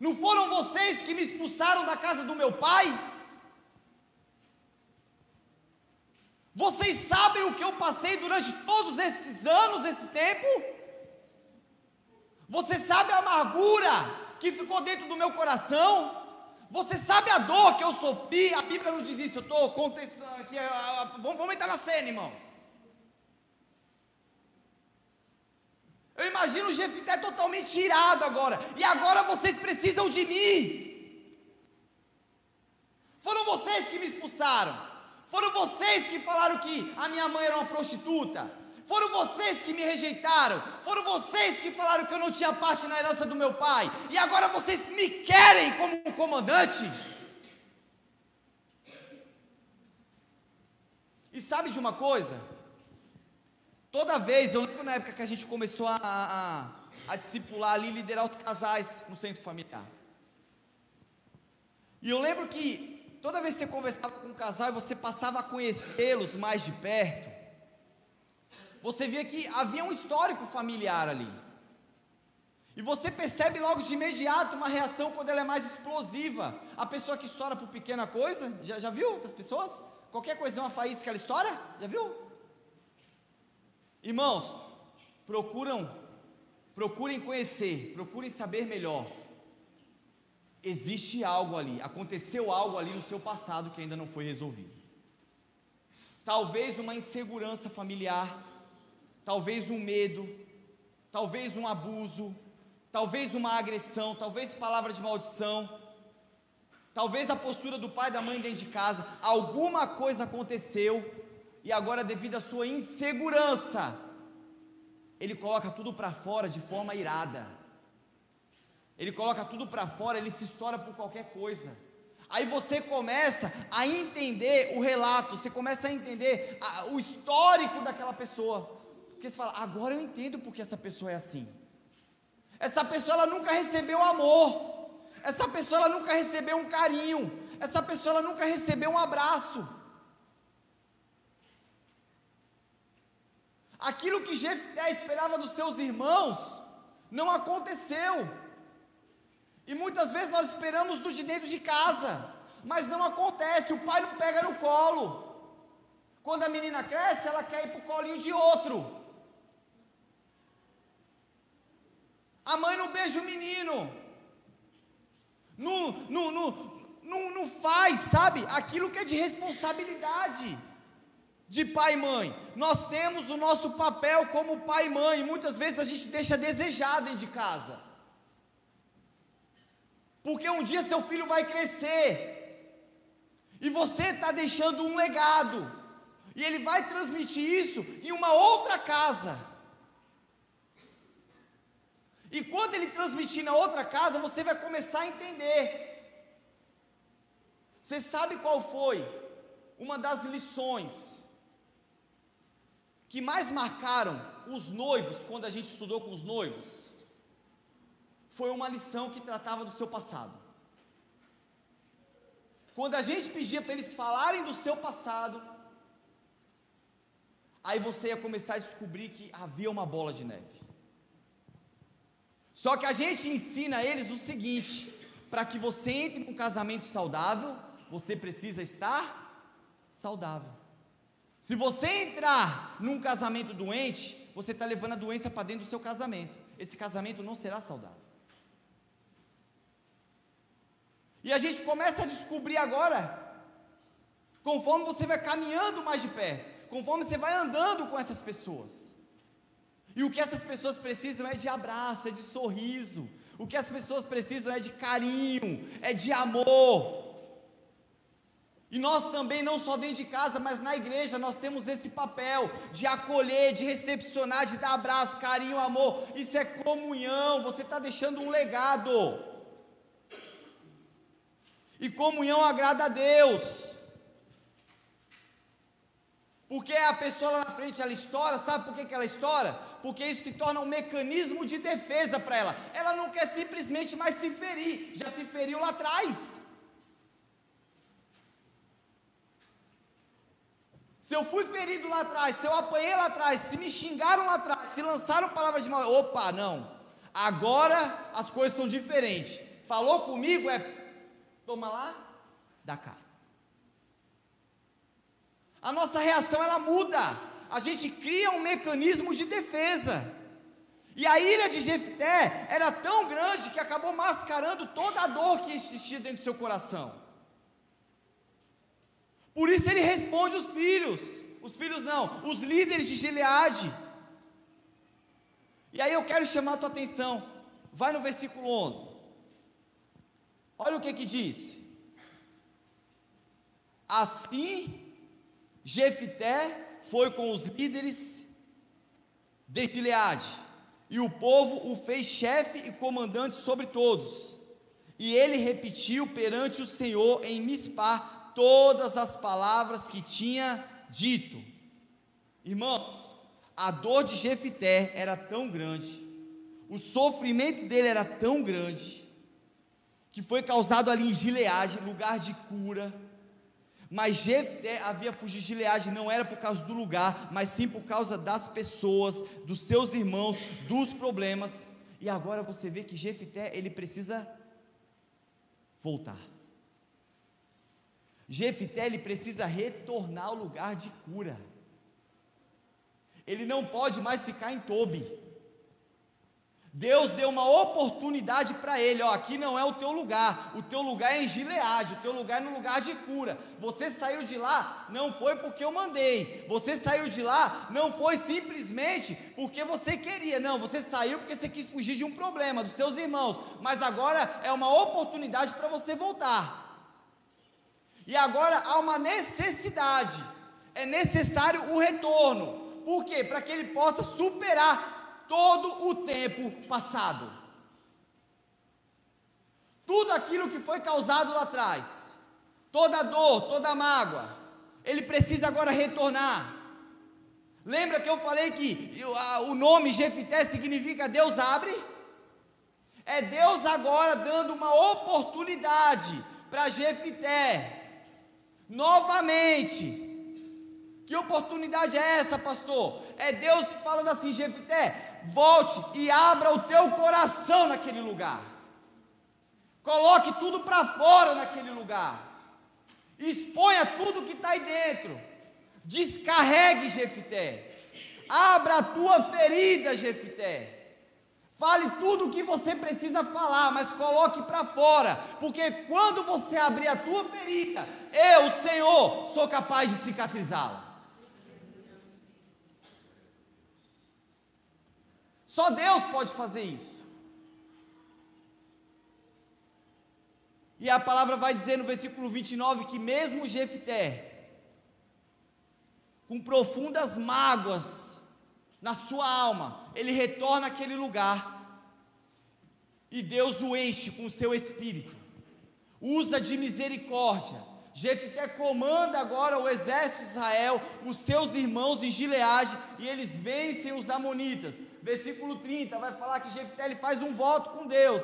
Não foram vocês que me expulsaram da casa do meu pai? Vocês sabem o que eu passei durante todos esses anos, esse tempo? Você sabe a amargura que ficou dentro do meu coração? Você sabe a dor que eu sofri? A Bíblia não diz isso, eu estou contestando aqui. Vamos, vamos entrar na cena, irmãos. Eu imagino o Jefité totalmente irado agora. E agora vocês precisam de mim. Foram vocês que me expulsaram. Foram vocês que falaram que a minha mãe era uma prostituta. Foram vocês que me rejeitaram. Foram vocês que falaram que eu não tinha parte na herança do meu pai. E agora vocês me querem como comandante. E sabe de uma coisa? Toda vez, eu lembro na época que a gente começou a, a, a discipular ali, liderar os casais no centro familiar. E eu lembro que toda vez que você conversava com um casal e você passava a conhecê-los mais de perto, você via que havia um histórico familiar ali. E você percebe logo de imediato uma reação quando ela é mais explosiva. A pessoa que estoura por pequena coisa, já, já viu essas pessoas? Qualquer coisa, uma faísca ela estoura? Já viu? Irmãos, procuram, procurem conhecer, procurem saber melhor existe algo ali, aconteceu algo ali no seu passado que ainda não foi resolvido. Talvez uma insegurança familiar, talvez um medo, talvez um abuso, talvez uma agressão, talvez palavra de maldição, talvez a postura do pai e da mãe dentro de casa, alguma coisa aconteceu e agora devido à sua insegurança, ele coloca tudo para fora de forma irada ele coloca tudo para fora, ele se estoura por qualquer coisa. Aí você começa a entender o relato, você começa a entender a, o histórico daquela pessoa. Porque você fala, agora eu entendo porque essa pessoa é assim. Essa pessoa ela nunca recebeu amor. Essa pessoa ela nunca recebeu um carinho. Essa pessoa ela nunca recebeu um abraço. Aquilo que Jefté esperava dos seus irmãos não aconteceu. E muitas vezes nós esperamos do de dentro de casa, mas não acontece, o pai não pega no colo. Quando a menina cresce, ela quer ir para o colinho de outro. A mãe não beija o menino. Não, não, não, não, não faz, sabe, aquilo que é de responsabilidade de pai e mãe. Nós temos o nosso papel como pai e mãe, e muitas vezes a gente deixa desejado dentro de casa. Porque um dia seu filho vai crescer. E você está deixando um legado. E ele vai transmitir isso em uma outra casa. E quando ele transmitir na outra casa, você vai começar a entender. Você sabe qual foi uma das lições que mais marcaram os noivos quando a gente estudou com os noivos? Foi uma lição que tratava do seu passado. Quando a gente pedia para eles falarem do seu passado, aí você ia começar a descobrir que havia uma bola de neve. Só que a gente ensina eles o seguinte: para que você entre num casamento saudável, você precisa estar saudável. Se você entrar num casamento doente, você está levando a doença para dentro do seu casamento. Esse casamento não será saudável. E a gente começa a descobrir agora, conforme você vai caminhando mais de perto, conforme você vai andando com essas pessoas. E o que essas pessoas precisam é de abraço, é de sorriso. O que as pessoas precisam é de carinho, é de amor. E nós também, não só dentro de casa, mas na igreja, nós temos esse papel de acolher, de recepcionar, de dar abraço, carinho, amor. Isso é comunhão, você está deixando um legado. E comunhão agrada a Deus. Porque a pessoa lá na frente ela estoura, sabe por que, que ela estoura? Porque isso se torna um mecanismo de defesa para ela. Ela não quer simplesmente mais se ferir, já se feriu lá atrás. Se eu fui ferido lá atrás, se eu apanhei lá atrás, se me xingaram lá atrás, se lançaram palavras de mal, opa, não. Agora as coisas são diferentes. Falou comigo é toma lá, dá cá. A nossa reação ela muda. A gente cria um mecanismo de defesa. E a ira de Jefté era tão grande que acabou mascarando toda a dor que existia dentro do seu coração. Por isso ele responde os filhos, os filhos não, os líderes de Gileade. E aí eu quero chamar a tua atenção. Vai no versículo 11. Olha o que que diz. Assim, Jefité foi com os líderes de Gileade, e o povo o fez chefe e comandante sobre todos. E ele repetiu perante o Senhor em Mispá todas as palavras que tinha dito. Irmãos, a dor de Jefité era tão grande, o sofrimento dele era tão grande, que foi causado ali em Gileade, lugar de cura. Mas Jefté havia fugido de Gileade, não era por causa do lugar, mas sim por causa das pessoas, dos seus irmãos, dos problemas. E agora você vê que Jefté, ele precisa voltar. Jefité ele precisa retornar ao lugar de cura. Ele não pode mais ficar em Tobi. Deus deu uma oportunidade para ele, ó, aqui não é o teu lugar, o teu lugar é em Gileade, o teu lugar é no lugar de cura. Você saiu de lá não foi porque eu mandei. Você saiu de lá não foi simplesmente porque você queria. Não, você saiu porque você quis fugir de um problema dos seus irmãos, mas agora é uma oportunidade para você voltar. E agora há uma necessidade, é necessário o retorno. Por quê? Para que ele possa superar todo o tempo passado. Tudo aquilo que foi causado lá atrás, toda dor, toda mágoa, ele precisa agora retornar. Lembra que eu falei que o nome Jefité significa Deus abre? É Deus agora dando uma oportunidade para Jefité novamente. Que oportunidade é essa, pastor? É Deus falando assim, Jefité, volte e abra o teu coração naquele lugar. Coloque tudo para fora naquele lugar. Exponha tudo que está aí dentro. Descarregue, Jefité. Abra a tua ferida, Jefité. Fale tudo o que você precisa falar, mas coloque para fora, porque quando você abrir a tua ferida, eu, Senhor, sou capaz de cicatrizá-la. Só Deus pode fazer isso. E a palavra vai dizer no versículo 29 que mesmo Jefté, com profundas mágoas, na sua alma, ele retorna àquele lugar e Deus o enche com o seu espírito, usa de misericórdia. Jefté comanda agora o exército de Israel, os seus irmãos em Gileade, e eles vencem os amonitas. Versículo 30 vai falar que Jefté ele faz um voto com Deus,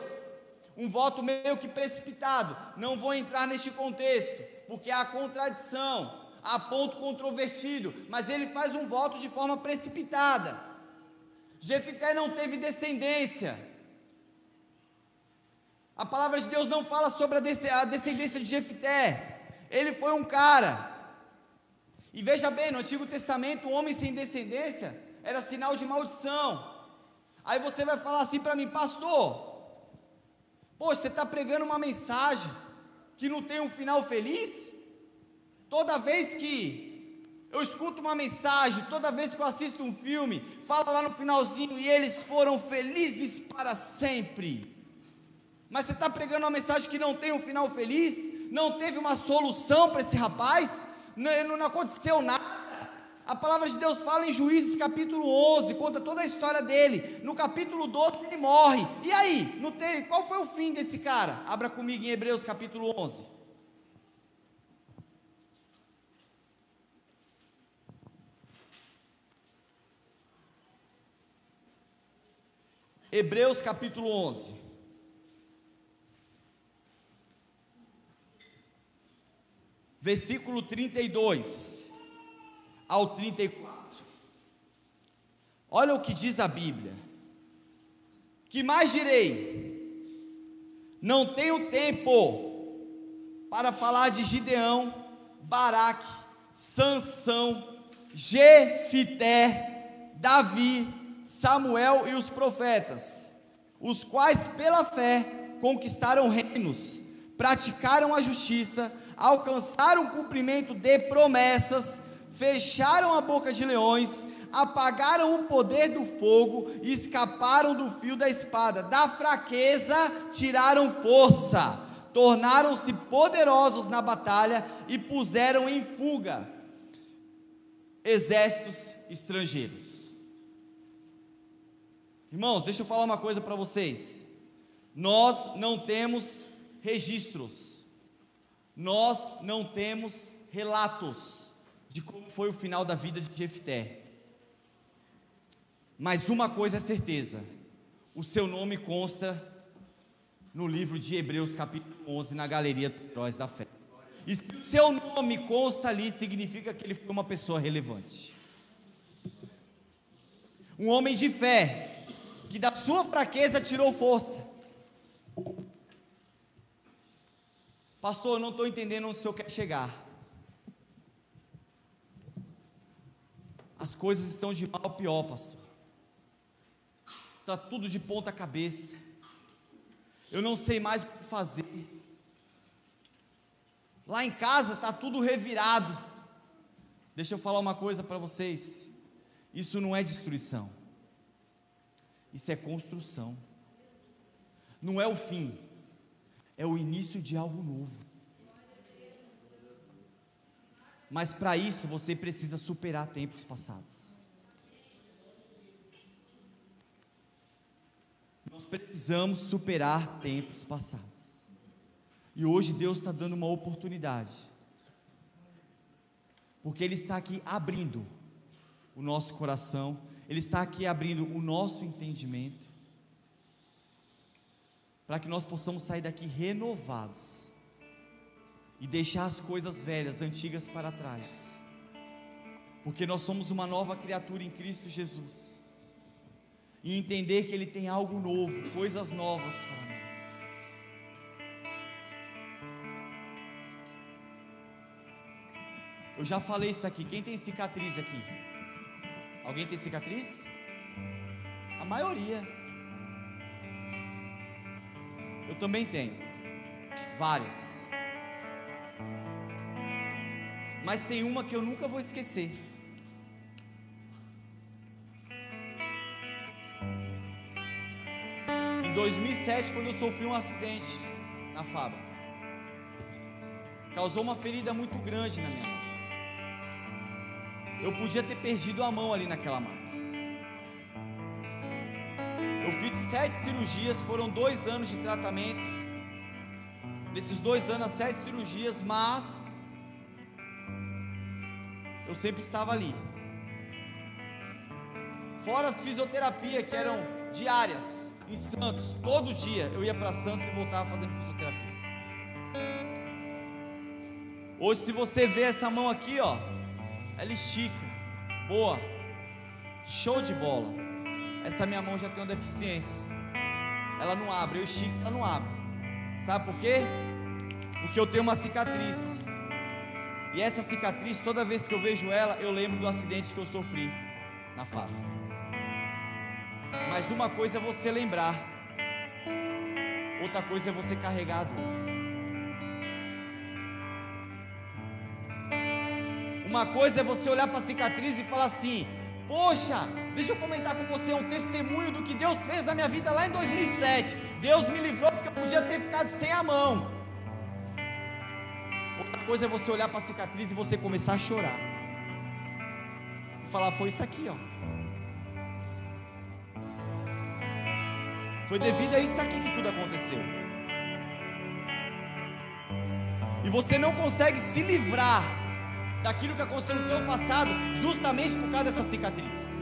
um voto meio que precipitado. Não vou entrar neste contexto, porque há contradição a ponto controvertido, mas ele faz um voto de forma precipitada. Jefité não teve descendência. A palavra de Deus não fala sobre a descendência de Jefité. Ele foi um cara. E veja bem, no Antigo Testamento, homem sem descendência era sinal de maldição. Aí você vai falar assim para mim, pastor, poxa, você está pregando uma mensagem que não tem um final feliz? Toda vez que Eu escuto uma mensagem toda vez que eu assisto um filme, fala lá no finalzinho, e eles foram felizes para sempre. Mas você está pregando uma mensagem que não tem um final feliz, não teve uma solução para esse rapaz, não, não aconteceu nada. A palavra de Deus fala em Juízes capítulo 11, conta toda a história dele. No capítulo 12 ele morre. E aí, não teve, qual foi o fim desse cara? Abra comigo em Hebreus capítulo 11. Hebreus capítulo 11. Versículo 32 ao 34. Olha o que diz a Bíblia. Que mais direi? Não tenho tempo para falar de Gideão, Baraque, Sansão, Jefité, Davi, Samuel e os profetas, os quais pela fé conquistaram reinos, praticaram a justiça, alcançaram o cumprimento de promessas, fecharam a boca de leões, apagaram o poder do fogo e escaparam do fio da espada. Da fraqueza tiraram força, tornaram-se poderosos na batalha e puseram em fuga exércitos estrangeiros. Irmãos, deixa eu falar uma coisa para vocês. Nós não temos registros, nós não temos relatos de como foi o final da vida de Jefté. Mas uma coisa é certeza: o seu nome consta no livro de Hebreus, capítulo 11, na galeria dos heróis da fé. E se o seu nome consta ali, significa que ele foi uma pessoa relevante. Um homem de fé, que da sua fraqueza tirou força. Pastor, eu não estou entendendo onde o senhor quer chegar. As coisas estão de mal a pior, pastor. Está tudo de ponta cabeça. Eu não sei mais o que fazer. Lá em casa está tudo revirado. Deixa eu falar uma coisa para vocês. Isso não é destruição. Isso é construção. Não é o fim. É o início de algo novo. Mas para isso você precisa superar tempos passados. Nós precisamos superar tempos passados. E hoje Deus está dando uma oportunidade. Porque Ele está aqui abrindo o nosso coração, Ele está aqui abrindo o nosso entendimento, para que nós possamos sair daqui renovados e deixar as coisas velhas, antigas para trás. Porque nós somos uma nova criatura em Cristo Jesus. E entender que Ele tem algo novo, coisas novas para nós. Eu já falei isso aqui. Quem tem cicatriz aqui? Alguém tem cicatriz? A maioria. Eu também tenho. Várias. mas tem uma que eu nunca vou esquecer. Em 2007, quando eu sofri um acidente na fábrica, causou uma ferida muito grande na minha mão. Eu podia ter perdido a mão ali naquela máquina. Sete cirurgias, foram dois anos de tratamento. Nesses dois anos, sete cirurgias, mas eu sempre estava ali. Fora as fisioterapias que eram diárias em Santos, todo dia eu ia para Santos e voltava fazendo fisioterapia. Hoje, se você vê essa mão aqui, ó, ela estica, boa, show de bola. Essa minha mão já tem uma deficiência, ela não abre, eu estico, ela não abre. Sabe por quê? Porque eu tenho uma cicatriz. E essa cicatriz, toda vez que eu vejo ela, eu lembro do acidente que eu sofri na fábrica. Mas uma coisa é você lembrar, outra coisa é você carregar a dor. Uma coisa é você olhar para a cicatriz e falar assim: Poxa, deixa eu comentar com você um testemunho do que Deus fez na minha vida lá em 2007. Deus me livrou porque eu podia ter ficado sem a mão. Outra coisa é você olhar para a cicatriz e você começar a chorar. E falar: Foi isso aqui, ó. Foi devido a isso aqui que tudo aconteceu. E você não consegue se livrar daquilo que aconteceu no teu passado, justamente por causa dessa cicatriz.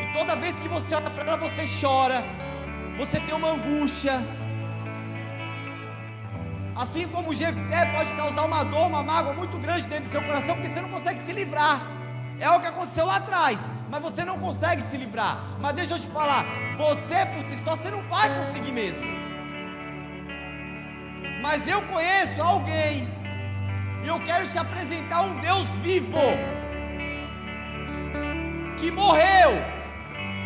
E toda vez que você olha para ela, você chora, você tem uma angústia. Assim como o Jefté pode causar uma dor, uma mágoa muito grande dentro do seu coração, porque você não consegue se livrar. É o que aconteceu lá atrás, mas você não consegue se livrar. Mas deixa eu te falar, você por si só, você não vai conseguir mesmo. Mas eu conheço alguém, eu quero te apresentar um Deus vivo, que morreu,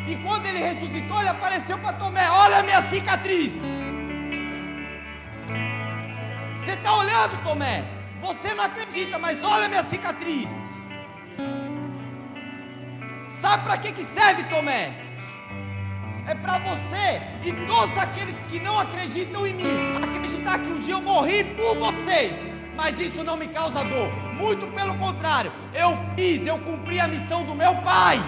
e quando ele ressuscitou, ele apareceu para Tomé: Olha a minha cicatriz. Você está olhando, Tomé? Você não acredita, mas olha a minha cicatriz. Sabe para que, que serve, Tomé? É para você e todos aqueles que não acreditam em mim acreditar que um dia eu morri por vocês, mas isso não me causa dor. Muito pelo contrário, eu fiz, eu cumpri a missão do meu pai.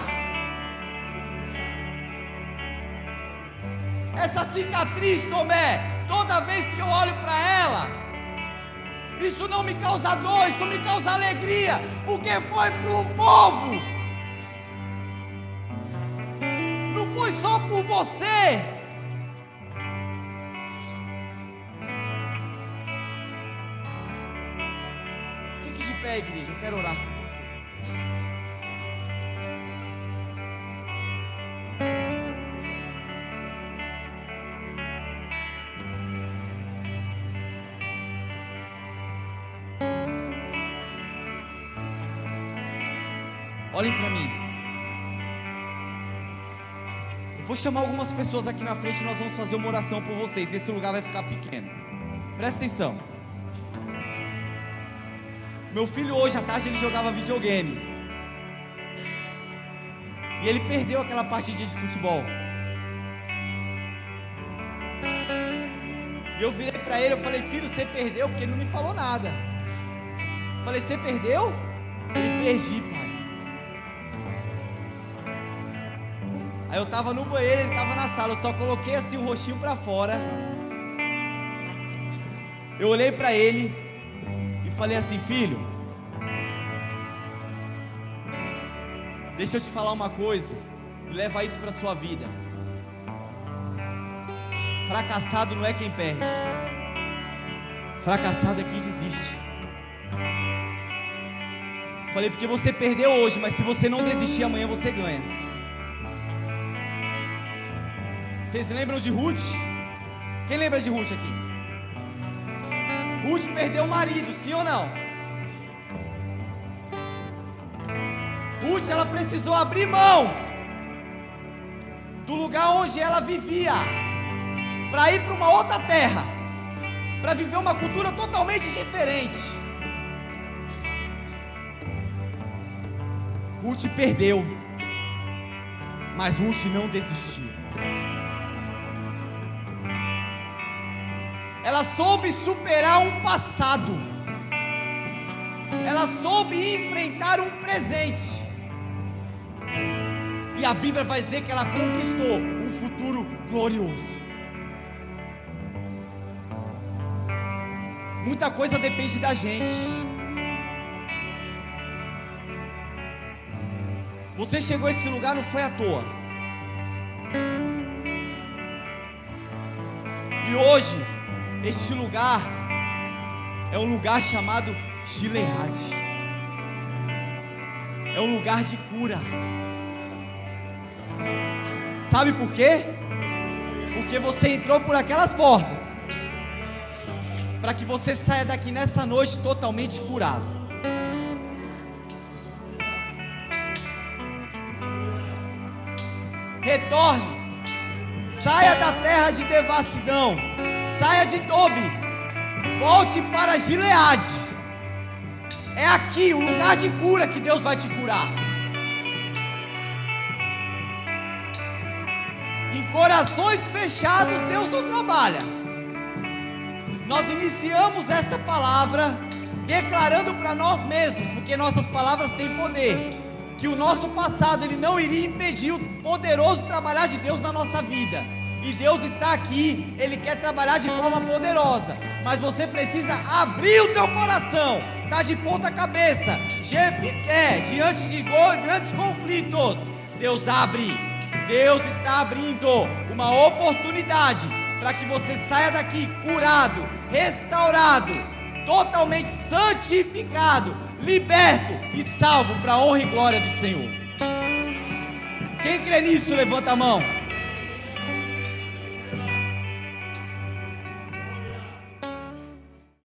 Essa cicatriz, Tomé, toda vez que eu olho para ela, isso não me causa dor, isso me causa alegria, porque foi para um povo foi só por você. Pé, igreja, eu quero orar por você. Olhem para mim. Vou chamar algumas pessoas aqui na frente e nós vamos fazer uma oração por vocês. Esse lugar vai ficar pequeno. Presta atenção. Meu filho hoje à tarde ele jogava videogame. E ele perdeu aquela partidinha de futebol. E eu virei para ele, eu falei: "Filho, você perdeu?" Porque ele não me falou nada. Eu falei: "Você perdeu?" Ele perdi, pai. Aí eu estava no banheiro, ele estava na sala. Eu só coloquei assim o rostinho para fora. Eu olhei para ele falei assim: Filho, deixa eu te falar uma coisa e leva isso para sua vida. Fracassado não é quem perde, fracassado é quem desiste. Falei porque você perdeu hoje, mas se você não desistir amanhã você ganha. Vocês lembram de Ruth? Quem lembra de Ruth aqui? Ruth perdeu o marido, sim ou não? Ruth, ela precisou abrir mão do lugar onde ela vivia para ir para uma outra terra, para viver uma cultura totalmente diferente. Ruth perdeu, mas Ruth não desistiu. Ela soube superar um passado, ela soube enfrentar um presente, e a Bíblia vai dizer que ela conquistou um futuro glorioso. Muita coisa depende da gente. Você chegou a esse lugar não foi à toa. E hoje este lugar é um lugar chamado Gileade. É um lugar de cura. Sabe por quê? Porque você entrou por aquelas portas. Para que você saia daqui nessa noite totalmente curado. Retorne. Saia da terra de devassidão Saia de Tobi, volte para Gileade. É aqui, o lugar de cura, que Deus vai te curar. Em corações fechados, Deus não trabalha. Nós iniciamos esta palavra declarando para nós mesmos, porque nossas palavras têm poder, que o nosso passado ele não iria impedir o poderoso trabalhar de Deus na nossa vida. E Deus está aqui, Ele quer trabalhar de forma poderosa, mas você precisa abrir o teu coração, tá de ponta cabeça. Jefité, diante de grandes conflitos, Deus abre, Deus está abrindo uma oportunidade para que você saia daqui curado, restaurado, totalmente santificado, liberto e salvo para a honra e glória do Senhor. Quem crê nisso, levanta a mão.